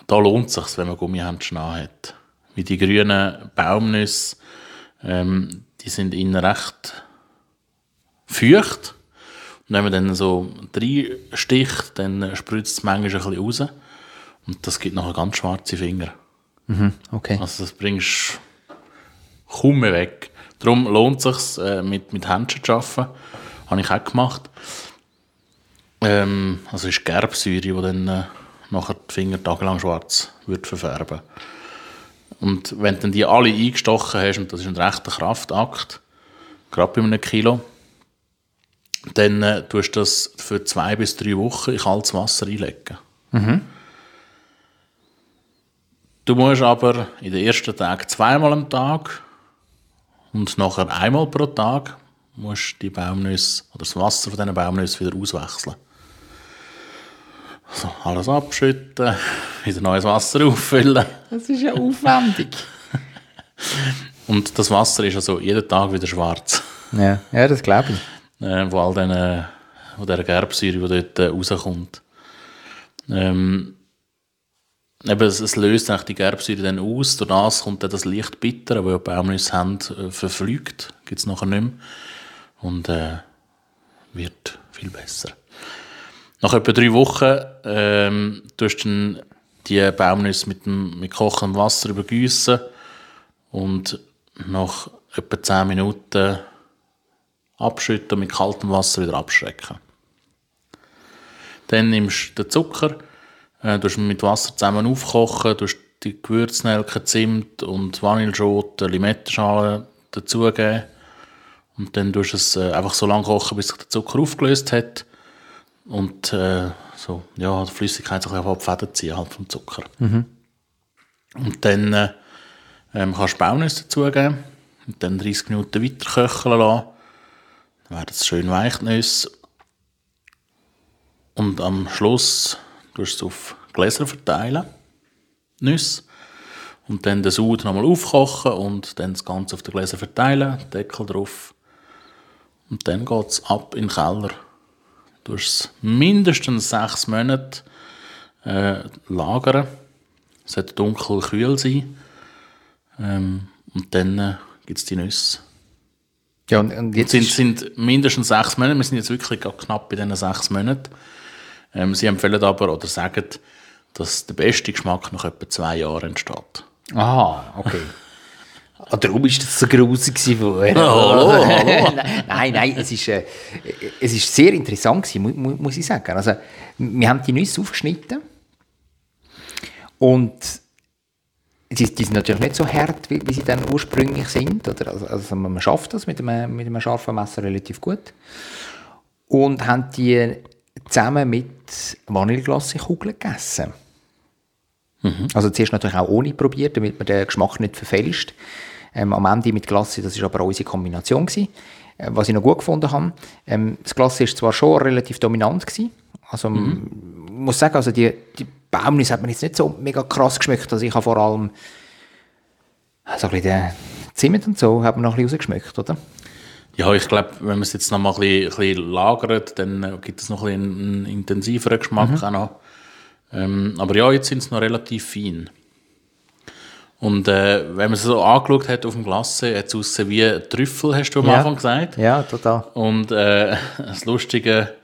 da lohnt es sich, wenn man Gummihändchen hat. Wie die grünen Baumnüsse, ähm, die sind innen recht feucht. Und wenn man dann so reinsticht, dann spritzt es manchmal ein bisschen raus. Und das gibt nachher ganz schwarze Finger. Okay. Also das bringst kaum mehr weg. Darum lohnt es sich, äh, mit, mit Händchen zu arbeiten. Habe ich auch gemacht. Ähm, also ist Gerbsäure, die dann äh, nachher die Finger tagelang schwarz wird verfärben. Und wenn du dann die alle eingestochen hast, und das ist ein rechter Kraftakt, gerade bei einem Kilo, dann äh, tust du das für zwei bis drei Wochen in kaltes Wasser einlegen. Du musst aber in den ersten Tagen zweimal am Tag und nachher einmal pro Tag musst die Baumnüsse oder das Wasser von diesen Baumnüssen wieder auswechseln. So, alles abschütten, wieder neues Wasser auffüllen. Das ist ja aufwendig. Und das Wasser ist also jeden Tag wieder schwarz. ja. ja, das glaube ich. äh, wo all wo der Gerbsäure, die dort äh, rauskommt. Ähm, eben, es, es löst eigentlich die Gerbsäure dann aus, durch das kommt dann das leicht bitter, das die Baumnüsse haben, äh, verflügt, gibt es nachher nicht mehr und äh, wird viel besser. Nach etwa drei Wochen ähm, tust du die Baumnüsse mit, dem, mit kochendem Wasser übergießen und nach etwa 10 Minuten abschütten und mit kaltem Wasser wieder abschrecken. Dann nimmst du den Zucker, äh, tust ihn mit Wasser zusammen aufkochen, tust die Gewürznelke, Zimt und Vanilleschote, Limettenschale dazugeben und dann tust du es äh, einfach so lange kochen, bis sich der Zucker aufgelöst hat und äh, so, ja, die Flüssigkeit sich einfach abfäden ziehen halt vom Zucker. Und dann äh, ähm, kannst du Baunüsse dazugeben und dann 30 Minuten weiter köcheln lassen. Dann werden es schön weich, die Nüsse. Und am Schluss du es auf Gläser verteilen, Nüsse. Und dann den Sud nochmal aufkochen und dann das Ganze auf die Gläser verteilen, Deckel drauf. Und dann geht es ab in den Keller. Du es mindestens sechs Monate äh, lagern. Es sollte dunkel kühl sein. Ähm, und dann äh, gibt es die Nüsse. Ja, und, und Jetzt jetzt sind, sind mindestens sechs Monate. Wir sind jetzt wirklich knapp bei diesen sechs Monaten. Ähm, sie empfehlen aber oder sagen, dass der beste Geschmack nach etwa zwei Jahren entsteht. Aha, okay. Ah, darum war das so grusig vorher. hallo, nein, nein, es ist, äh, es ist sehr interessant gewesen, mu, mu, muss ich sagen. Also, wir haben die Nüsse aufgeschnitten und die, die sind natürlich nicht so hart, wie, wie sie dann ursprünglich sind. Oder, also, also man schafft das mit einem, mit einem scharfen Messer relativ gut. Und haben die zusammen mit Vanilleglasse-Kugeln gegessen. Also zuerst natürlich auch ohne probiert, damit man den Geschmack nicht verfälscht. Ähm, am Ende mit Glasse, das war aber auch unsere Kombination. Gewesen. Äh, was ich noch gut gefunden habe, ähm, das Glasse war zwar schon relativ dominant. Gewesen. Also mhm. ich muss sagen, also die, die Baumnüsse hat mir jetzt nicht so mega krass geschmeckt. Also ich habe vor allem so ein bisschen den Zimt und so hat man noch ein bisschen rausgeschmeckt, oder? Ja, ich glaube, wenn man es jetzt noch mal ein bisschen, ein bisschen lagert, dann äh, gibt es noch ein bisschen einen intensiveren Geschmack auch noch. Ähm, aber ja, jetzt sind sie noch relativ fein. Und äh, wenn man es so angeschaut hat auf dem Glasse, hat es ausgesehen wie Trüffel, hast du am Ja. Anfang gesagt. Ja, total. Und äh, das Lustige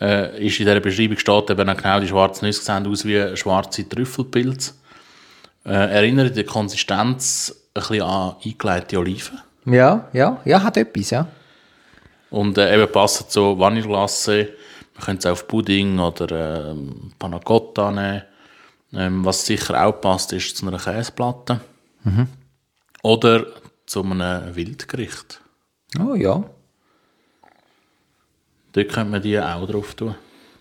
äh, ist, in dieser Beschreibung steht eben genau, die schwarzen Nüsse sehen aus wie schwarze Trüffelpilze. Äh, erinnert in der Konsistenz ein bisschen an eingelegte Oliven. Ja, ja, ja, hat etwas, ja. Und äh, eben passend zu Vanilleglace, man könnte es auf Pudding oder ähm, Panna Cotta nehmen. Ähm, was sicher auch passt, ist zu einer Käseplatte. Oder zu einem Wildgericht. Oh ja. Dort könnte man die auch drauf tun.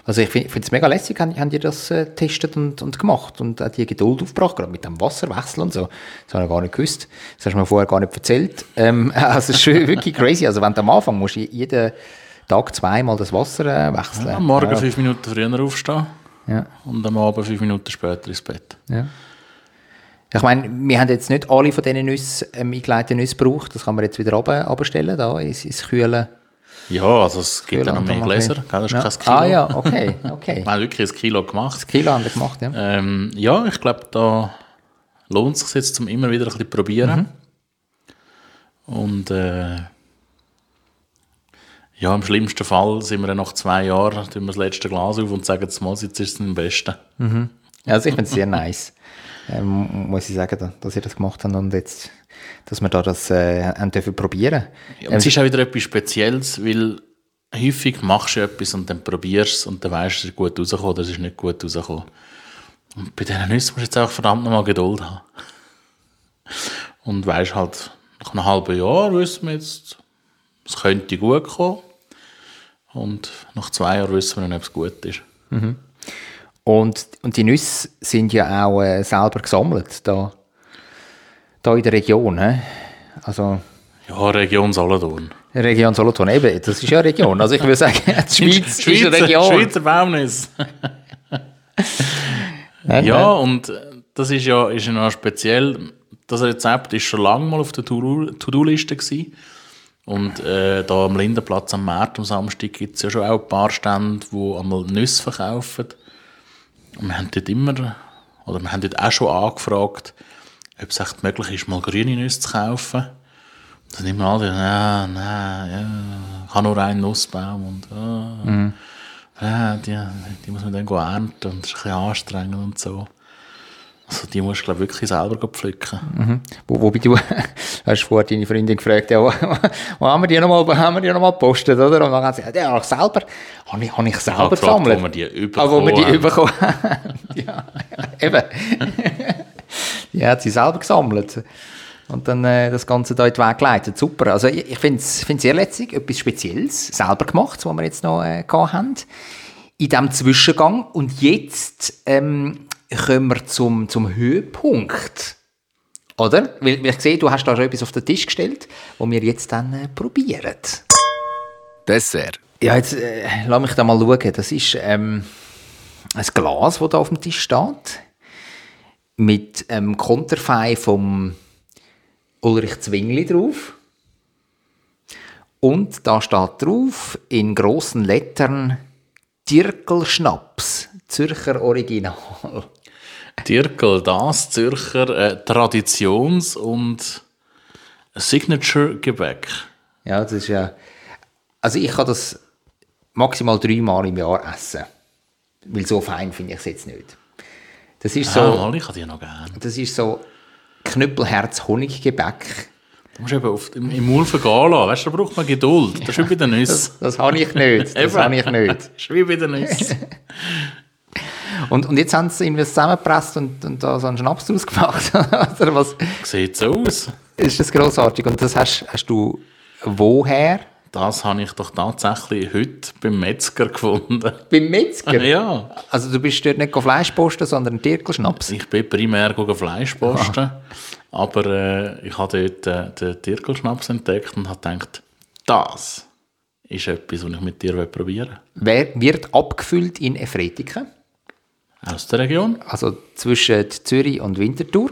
Also ich finde es mega lässig, haben, haben die das äh, getestet und, und gemacht und auch die Geduld aufgebracht, gerade mit dem Wasserwechsel und so. Das habe ich gar nicht gewusst. Das hast du mir vorher gar nicht erzählt. Ähm, also es ist wirklich crazy. Also wenn du am Anfang musst, je- jeden Tag zweimal das Wasser äh, wechseln. Am Morgen ja. fünf Minuten früher aufstehen Ja. und am Abend fünf Minuten später ins Bett. Ja. Ich meine, wir haben jetzt nicht alle von diesen Nüssen, ähm, eingeleiteten Nüsse gebraucht. Das kann man jetzt wieder runter, runterstellen, da ins, ins Kühle. Ja, also es gibt ja noch mehr Gläser, gell? das ist ja. kein Kilo. Ah ja, okay, okay. Wir haben wirklich ein Kilo gemacht. Das Kilo haben wir gemacht, ja. Ähm, ja, ich glaube, da lohnt es sich jetzt, zum immer wieder ein bisschen probieren. Und äh, ja, im schlimmsten Fall sind wir nach zwei Jahren, tun wir das letzte Glas auf und sagen, mal, jetzt ist es am besten. Also ich finde es sehr nice, ähm, muss ich sagen, da- dass ihr das gemacht habt und jetzt, dass wir da das äh, haben dürfen probieren. Ja, und es ist auch wieder etwas Spezielles, weil häufig machst du etwas und dann probierst du es und dann weißt du, es ist gut rausgekommen oder es ist nicht gut rausgekommen. Und bei diesen Nüssen musst du jetzt auch verdammt nochmal Geduld haben. Und weißt halt, nach einem halben Jahr wissen wir jetzt, es könnte gut kommen. Und nach zwei Jahren wissen wir dann, ob es gut ist. Und, und die Nüsse sind ja auch äh, selber gesammelt, da, da in der Region. He? Also Ja, Region Solothurn. Region Solothurn, eben, das ist ja eine Region. Also ich würde sagen, die Schweiz ist eine Region. Schweizer Baumnüsse. Ja, und äh, das ist ja, ist ja noch speziell. Das Rezept ist schon lange mal auf der To- To-Do-Liste gewesen. Und äh, da am Lindenplatz am Markt am Samstag gibt es ja schon auch ein paar Stände, die einmal Nüsse verkaufen. Und wir haben dort immer, oder wir haben dort auch schon angefragt, ob es echt möglich ist, mal grüne Nüsse zu kaufen. Dann immer alle, nein, nein, ja, ich habe nur einen Nussbaum und ah, ja, die, die muss man dann ernten und das ist ein bisschen anstrengend und so. Also die musst du glaub, wirklich selber pflücken. Wo, wobei du hast vorher deine Freundin gefragt, ja, wo, wo haben wir die nochmal, haben nochmal gepostet, oder? Und dann hat sie gesagt, ja, ich selber, habe ich, habe ich selber habe gefragt, gesammelt. wo wir die Ah, wo wir die haben. ja, eben. die hat sie selber gesammelt. Und dann äh, das Ganze da in den Weg geleitet. Super. Also ich, ich finde es sehr lässig, etwas Spezielles, selber gemacht, was wir jetzt noch äh, haben. In diesem Zwischengang. Und jetzt ähm, kommen wir zum, zum Höhepunkt. Oder? Weil, weil ich sehe, du hast da schon etwas auf den Tisch gestellt, wo wir jetzt dann äh, probieren. Dessert. Ja, jetzt äh, lass mich da mal schauen. Das ist ähm, ein Glas, das da auf dem Tisch steht. Mit ähm, Konterfei vom Ulrich Zwingli drauf. Und da steht drauf in großen Lettern Dirkel-Schnaps, Zürcher Original. Dirkel, das Zürcher äh, Traditions- und Signature-Gebäck. Ja, das ist ja. Also ich kann das maximal dreimal im Jahr essen. Weil so fein finde ich es jetzt nicht. Das ist so. Ah, ich habe die noch gerne. Das ist so Knüppelherz-Honiggebäck. Du musst eben auf, im, im Mund vergehen lassen. Weißt du, da braucht man Geduld. Das ist wie bei den Nüssen. Das, das habe ich nicht. Das habe ich nicht. Das ist wie bei den Nüssen. Und, und jetzt haben sie irgendwie zusammengepresst und, und da so einen Schnaps draus gemacht. Oder was? Sieht so aus. Ist das grossartig? Und das hast, hast du woher? Das habe ich doch tatsächlich heute beim Metzger gefunden. Beim Metzger? Ja, Also du bist dort nicht Fleisch posten, sondern Dirkelschnaps. ich bin primär Fleisch posten, aber äh, ich habe dort äh, den Tirkelschnaps entdeckt und habe gedacht, das ist etwas, was ich mit dir probieren will. Wer wird abgefüllt in Efretiken? Aus der Region. also zwischen Zürich und Winterthur.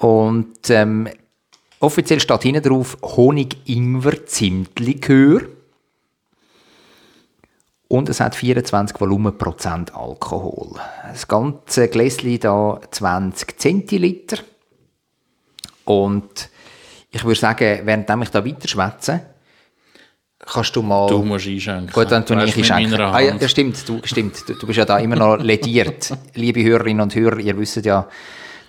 Und ähm, offiziell steht hinten drauf Honig-Ingwer-Zimtlikör. Und es hat 24 Volumenprozent Alkohol. Das ganze Gläschen da 20 Zentiliter. Und ich würde sagen, während ich da weiter schwätze, kannst du mal... Du musst einschenken. Gut, dann tue ich du, mit schenken. meiner Ah, ja, stimmt, du, stimmt. Du, du bist ja da immer noch lediert. Liebe Hörerinnen und Hörer, ihr wisst ja,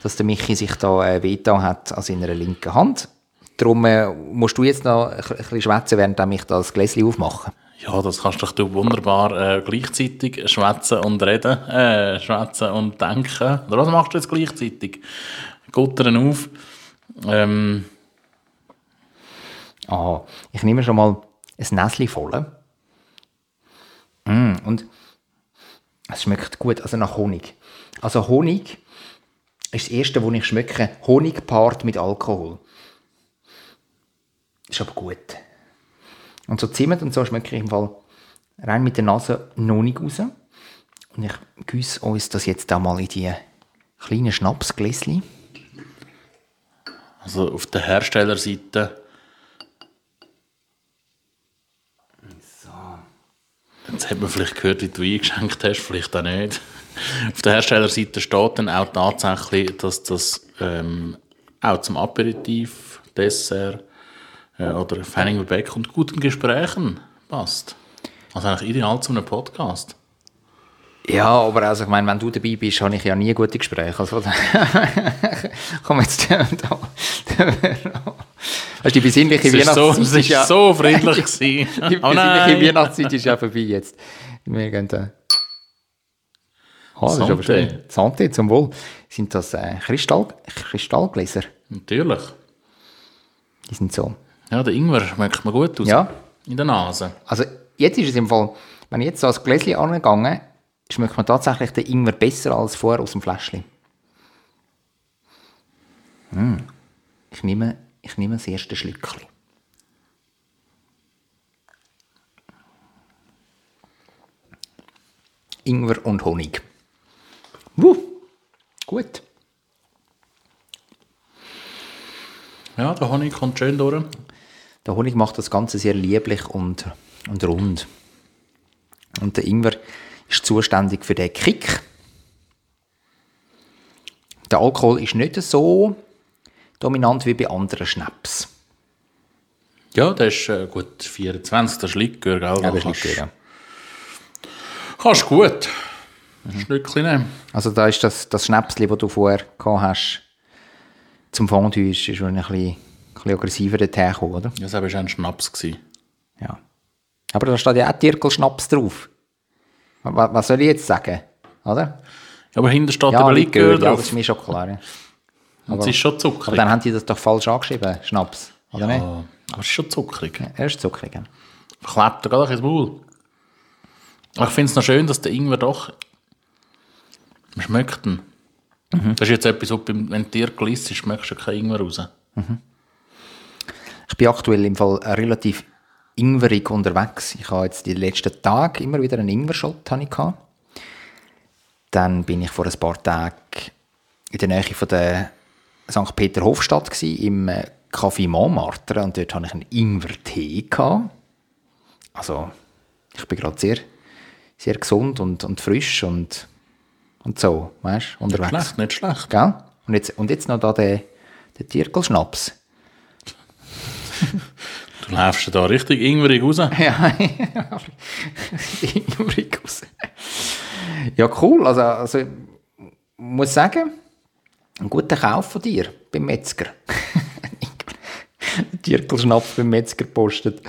dass der Michi sich da äh, wehgetan hat an seiner linken Hand. Darum äh, musst du jetzt noch ein, bisschen schwätzen, während ich da das Gläschen aufmache. Ja, das kannst doch du wunderbar äh, gleichzeitig schwätzen und reden, äh, schwätzen und denken. Oder was machst du jetzt gleichzeitig? Guttern auf. Ähm, Aha, ich nehme schon mal ein Näschen voll. Mm, und es schmeckt gut, also nach Honig. Also Honig ist das erste, was ich schmecke. Honig paart mit Alkohol. Ist aber gut. Und so Zimt und so schmecke ich im Fall rein mit der Nase noch nicht raus. Und ich gieße uns das jetzt auch mal in die kleinen Schnapsgläschen. Also auf der Herstellerseite. Jetzt hat man vielleicht gehört, wie du eingeschenkt hast, vielleicht auch nicht. Auf der Herstellerseite steht dann auch tatsächlich, dass das ähm, auch zum Aperitif, Dessert äh, oder Fanning Beck und guten Gesprächen passt. Also eigentlich ideal zu einem Podcast. Ja, aber also, ich meine, wenn du dabei bist, habe ich ja nie gute Gespräche. Also, komm jetzt da. da. Weißt, die besinnliche Es ist so, Weihnachtszeit es ist ja, so friedlich gewesen. die Oh besinnliche nein! Weihnachtszeit ist ja vorbei jetzt. Wir gehen da. Ah, das ist aber schön. Santé, zum Wohl. Sind das äh, Kristall, Kristallgläser? Natürlich. Die sind so. Ja, der Ingwer schmeckt mir gut aus. Ja. In der Nase. Also jetzt ist es im Fall, wenn ich jetzt so ans Gläschen angegangen, schmeckt man tatsächlich den Ingwer besser als vorher aus dem Fläschchen. Mm. Ich, nehme, ich nehme das erste Schlückchen. Ingwer und Honig. Wuh. Gut. Ja, der Honig kommt schön durch. Der Honig macht das Ganze sehr lieblich und, und rund. Und der Ingwer ist zuständig für den Kick. Der Alkohol ist nicht so dominant wie bei anderen Schnaps. Ja, der ist äh, gut 24, das ist Likör, gell? Da das kannst- liegt ja. Kannst gut. Stückchen nehmen. Also da ist das, das Schnäpschen, das du vorher gehabt hast, zum Fondue, ist, ist schon ein bisschen, ein bisschen aggressiver dahergekommen, oder? Ja, Das war ein Schnaps. Gewesen. Ja. Aber da steht ja auch Tirkel-Schnaps drauf. Was, was soll ich jetzt sagen? Oder? Aber hinter steht Ja, aber Likör, Likör ja, das drauf. ist mir schon klar. Ja. Und es ist schon Aber zuckrig. dann haben die das doch falsch angeschrieben, Schnaps. Oder nicht? Ja, aber es ist schon zuckrig. Er ist zuckrig. ja. Klebt da gerade ins Maul. Aber ich finde es noch schön, dass der Ingwer doch... Man schmeckt ihn. Mhm. Das ist jetzt etwas, wo beim, wenn Tier gelisst ist, schmeckst du keinen Ingwer raus. Ich bin aktuell im Fall relativ ingwerig unterwegs. Ich habe jetzt die letzten Tage immer wieder einen gehabt. Dann bin ich vor ein paar Tagen in der Nähe von der St. Peter Hofstadt gsi, im äh, Café Montmartre und dort hatte ich einen Ingwer-Tee. Also ich bin gerade sehr, sehr gesund und, und frisch und, und so, weißt du, Nicht unterwegs. schlecht, nicht schlecht. Gell? Und jetzt, und jetzt noch da der, der Tierkelschnaps. Du läufst da richtig ingwerig raus. Ja, Ingwerig raus. Ja, cool. Also, also ich muss sagen, ein guter Kauf von dir beim Metzger. Tierkelschnaps beim Metzger postet.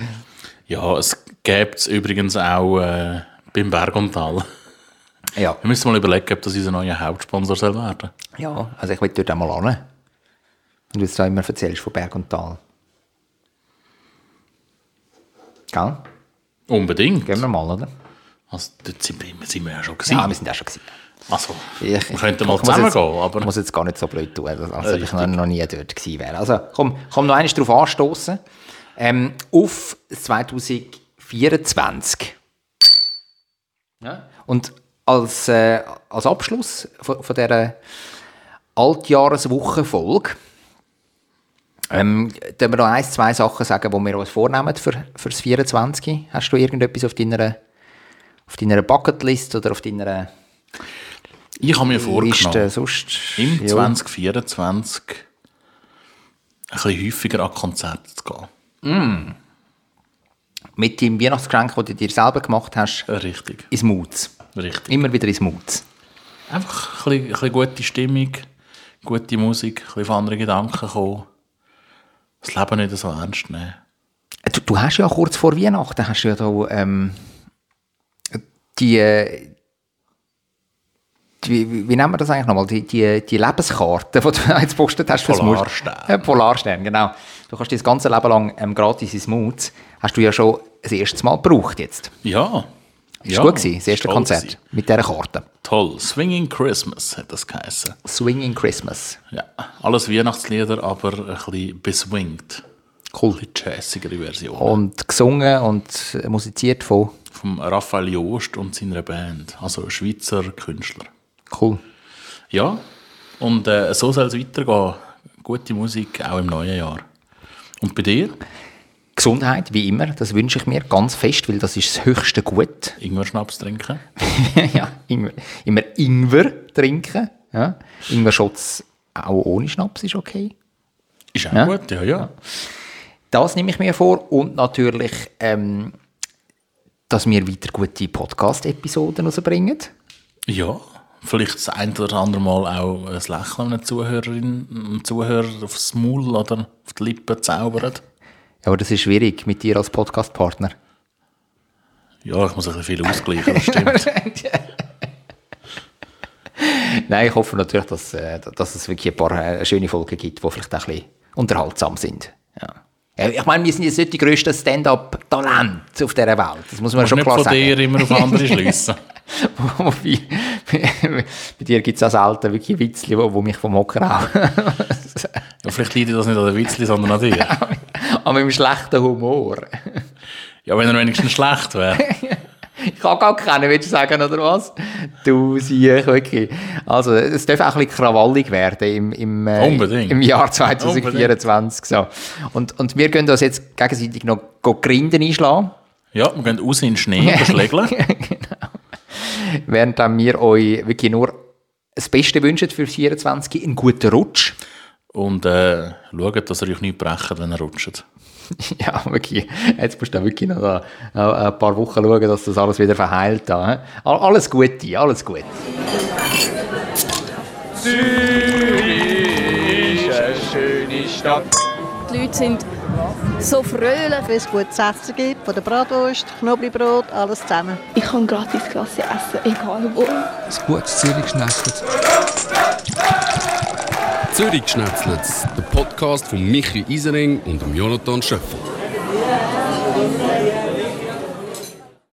Ja, es gäbe es übrigens auch äh, beim Berg und Tal. Ja. Wir müssen mal überlegen, ob das unser neuer Hauptsponsor soll werden ja, also ich will dort einmal an. Und du jetzt da immer erzählst von Berg und Tal. Gell? Unbedingt. Gehen wir mal, oder? Also, dort sind wir, sind wir ja schon gewesen. Ja, wir sind auch schon gewesen. also, Ich, wir könnten mal zusammen jetzt, gehen, aber Ich muss jetzt gar nicht so blöd tun, als als ob ich noch, noch nie dort gewesen wäre. Also komm, komm noch eines darauf anstoßen. Ähm, auf 2024. Ja. Und als, äh, als Abschluss von, von dieser Altjahreswochenfolge ähm, können wir noch ein, zwei Sachen sagen, die wir uns vornehmen für, für das 24. Hast du irgendetwas auf deiner, auf deiner Bucketlist oder auf deiner ich habe mir Liste vorgenommen, sonst? im Ja. 2024 ein bisschen häufiger an Konzerte zu gehen. Mit deinem Weihnachtsgeschenk, das du dir selber gemacht hast, Richtig, ins Moods. Richtig. Immer wieder ins Moods. Einfach ein bisschen, ein bisschen gute Stimmung, gute Musik, ein bisschen auf andere Gedanken kommen. Das Leben nicht so ernst nehmen. Äh, Du, du hast ja kurz vor Weihnachten hast ja da, ähm, die, äh, die, wie nennen wir das eigentlich nochmal? Die, die, die Lebenskarte, die du jetzt postet hast. Polarstern. Ja, Polarstern, genau. Du kannst das ganze Leben lang ähm, gratis ins Moods. Hast du ja schon das erste Mal gebraucht jetzt. Ja, Ist Ja, gut gewesen, das erste Konzert gewesen. mit dieser Karte. Toll. Swinging Christmas hat das geheißen. Swinging Christmas. Ja, alles Weihnachtslieder, aber ein bisschen beswingt. Cool. Ein bisschen jazzigere Version. Und gesungen und musiziert von. Vom Raphael Joost und seiner Band. Also Schweizer Künstler. Cool. Ja, und äh, so soll es weitergehen. Gute Musik, auch im neuen Jahr. Und bei dir? Gesundheit, wie immer, das wünsche ich mir ganz fest, weil das ist das höchste Gut. Ingwer-Schnaps trinken? ja, immer, immer Ingwer trinken. Ja. Ingwer-Shots auch ohne Schnaps ist okay. Ist auch Ja. gut, ja, ja. Das nehme ich mir vor und natürlich, ähm, dass wir weiter gute Podcast-Episoden rausbringen. Ja, vielleicht das ein oder andere Mal auch ein Lächeln einer Zuhörerin, einem Zuhörer aufs Maul oder auf die Lippen zaubern. Ja, aber das ist schwierig mit dir als Podcast-Partner. Ja, ich muss ein bisschen viel ausgleichen, das stimmt. Nein, ich hoffe natürlich, dass, äh, dass es wirklich ein paar äh, schöne Folgen gibt, die vielleicht auch ein bisschen unterhaltsam sind. Ja. Ich meine, wir sind jetzt nicht die grössten Stand-up-Talente auf dieser Welt. Das muss man schon nicht klar von sagen. dir immer auf andere schliessen. Wobei, bei dir gibt es auch selten wirklich Witzli, wo mich vom Hocker auch. Ja, vielleicht liegt das nicht an den Witzli, sondern an dir. An meinem schlechten Humor. Ja, wenn er wenigstens schlecht wäre. Ich kann gar keinen, willst du sagen, oder was? Du siehst wirklich. Also, es darf auch ein bisschen krawallig werden im, im, äh, im Jahr 2024. So. Und, und wir können uns jetzt gegenseitig noch go Grinden einschlagen, Ja, wir gehen raus in den Schnee, beschlägeln. während dann wir euch wirklich nur das Beste wünschen für 2024, einen guten Rutsch. Und äh, schaut, dass ihr euch nicht brecht, wenn ihr rutscht. Ja, wirklich. Jetzt musst du wirklich noch da, noch ein paar Wochen schauen, dass das alles wieder verheilt. Da, Alles Gute, alles Gute. Die Leute sind so fröhlich. Wenn es gutes Essen gibt, von der Bratwurst, Knoblauchbrot, alles zusammen. Ich kann gratis Klasse essen, egal wo. Ein gutes Zürich geschnetzelt. Zürich Schnetzlitz, der Podcast von Michi Isering und Jonathan Schöffel.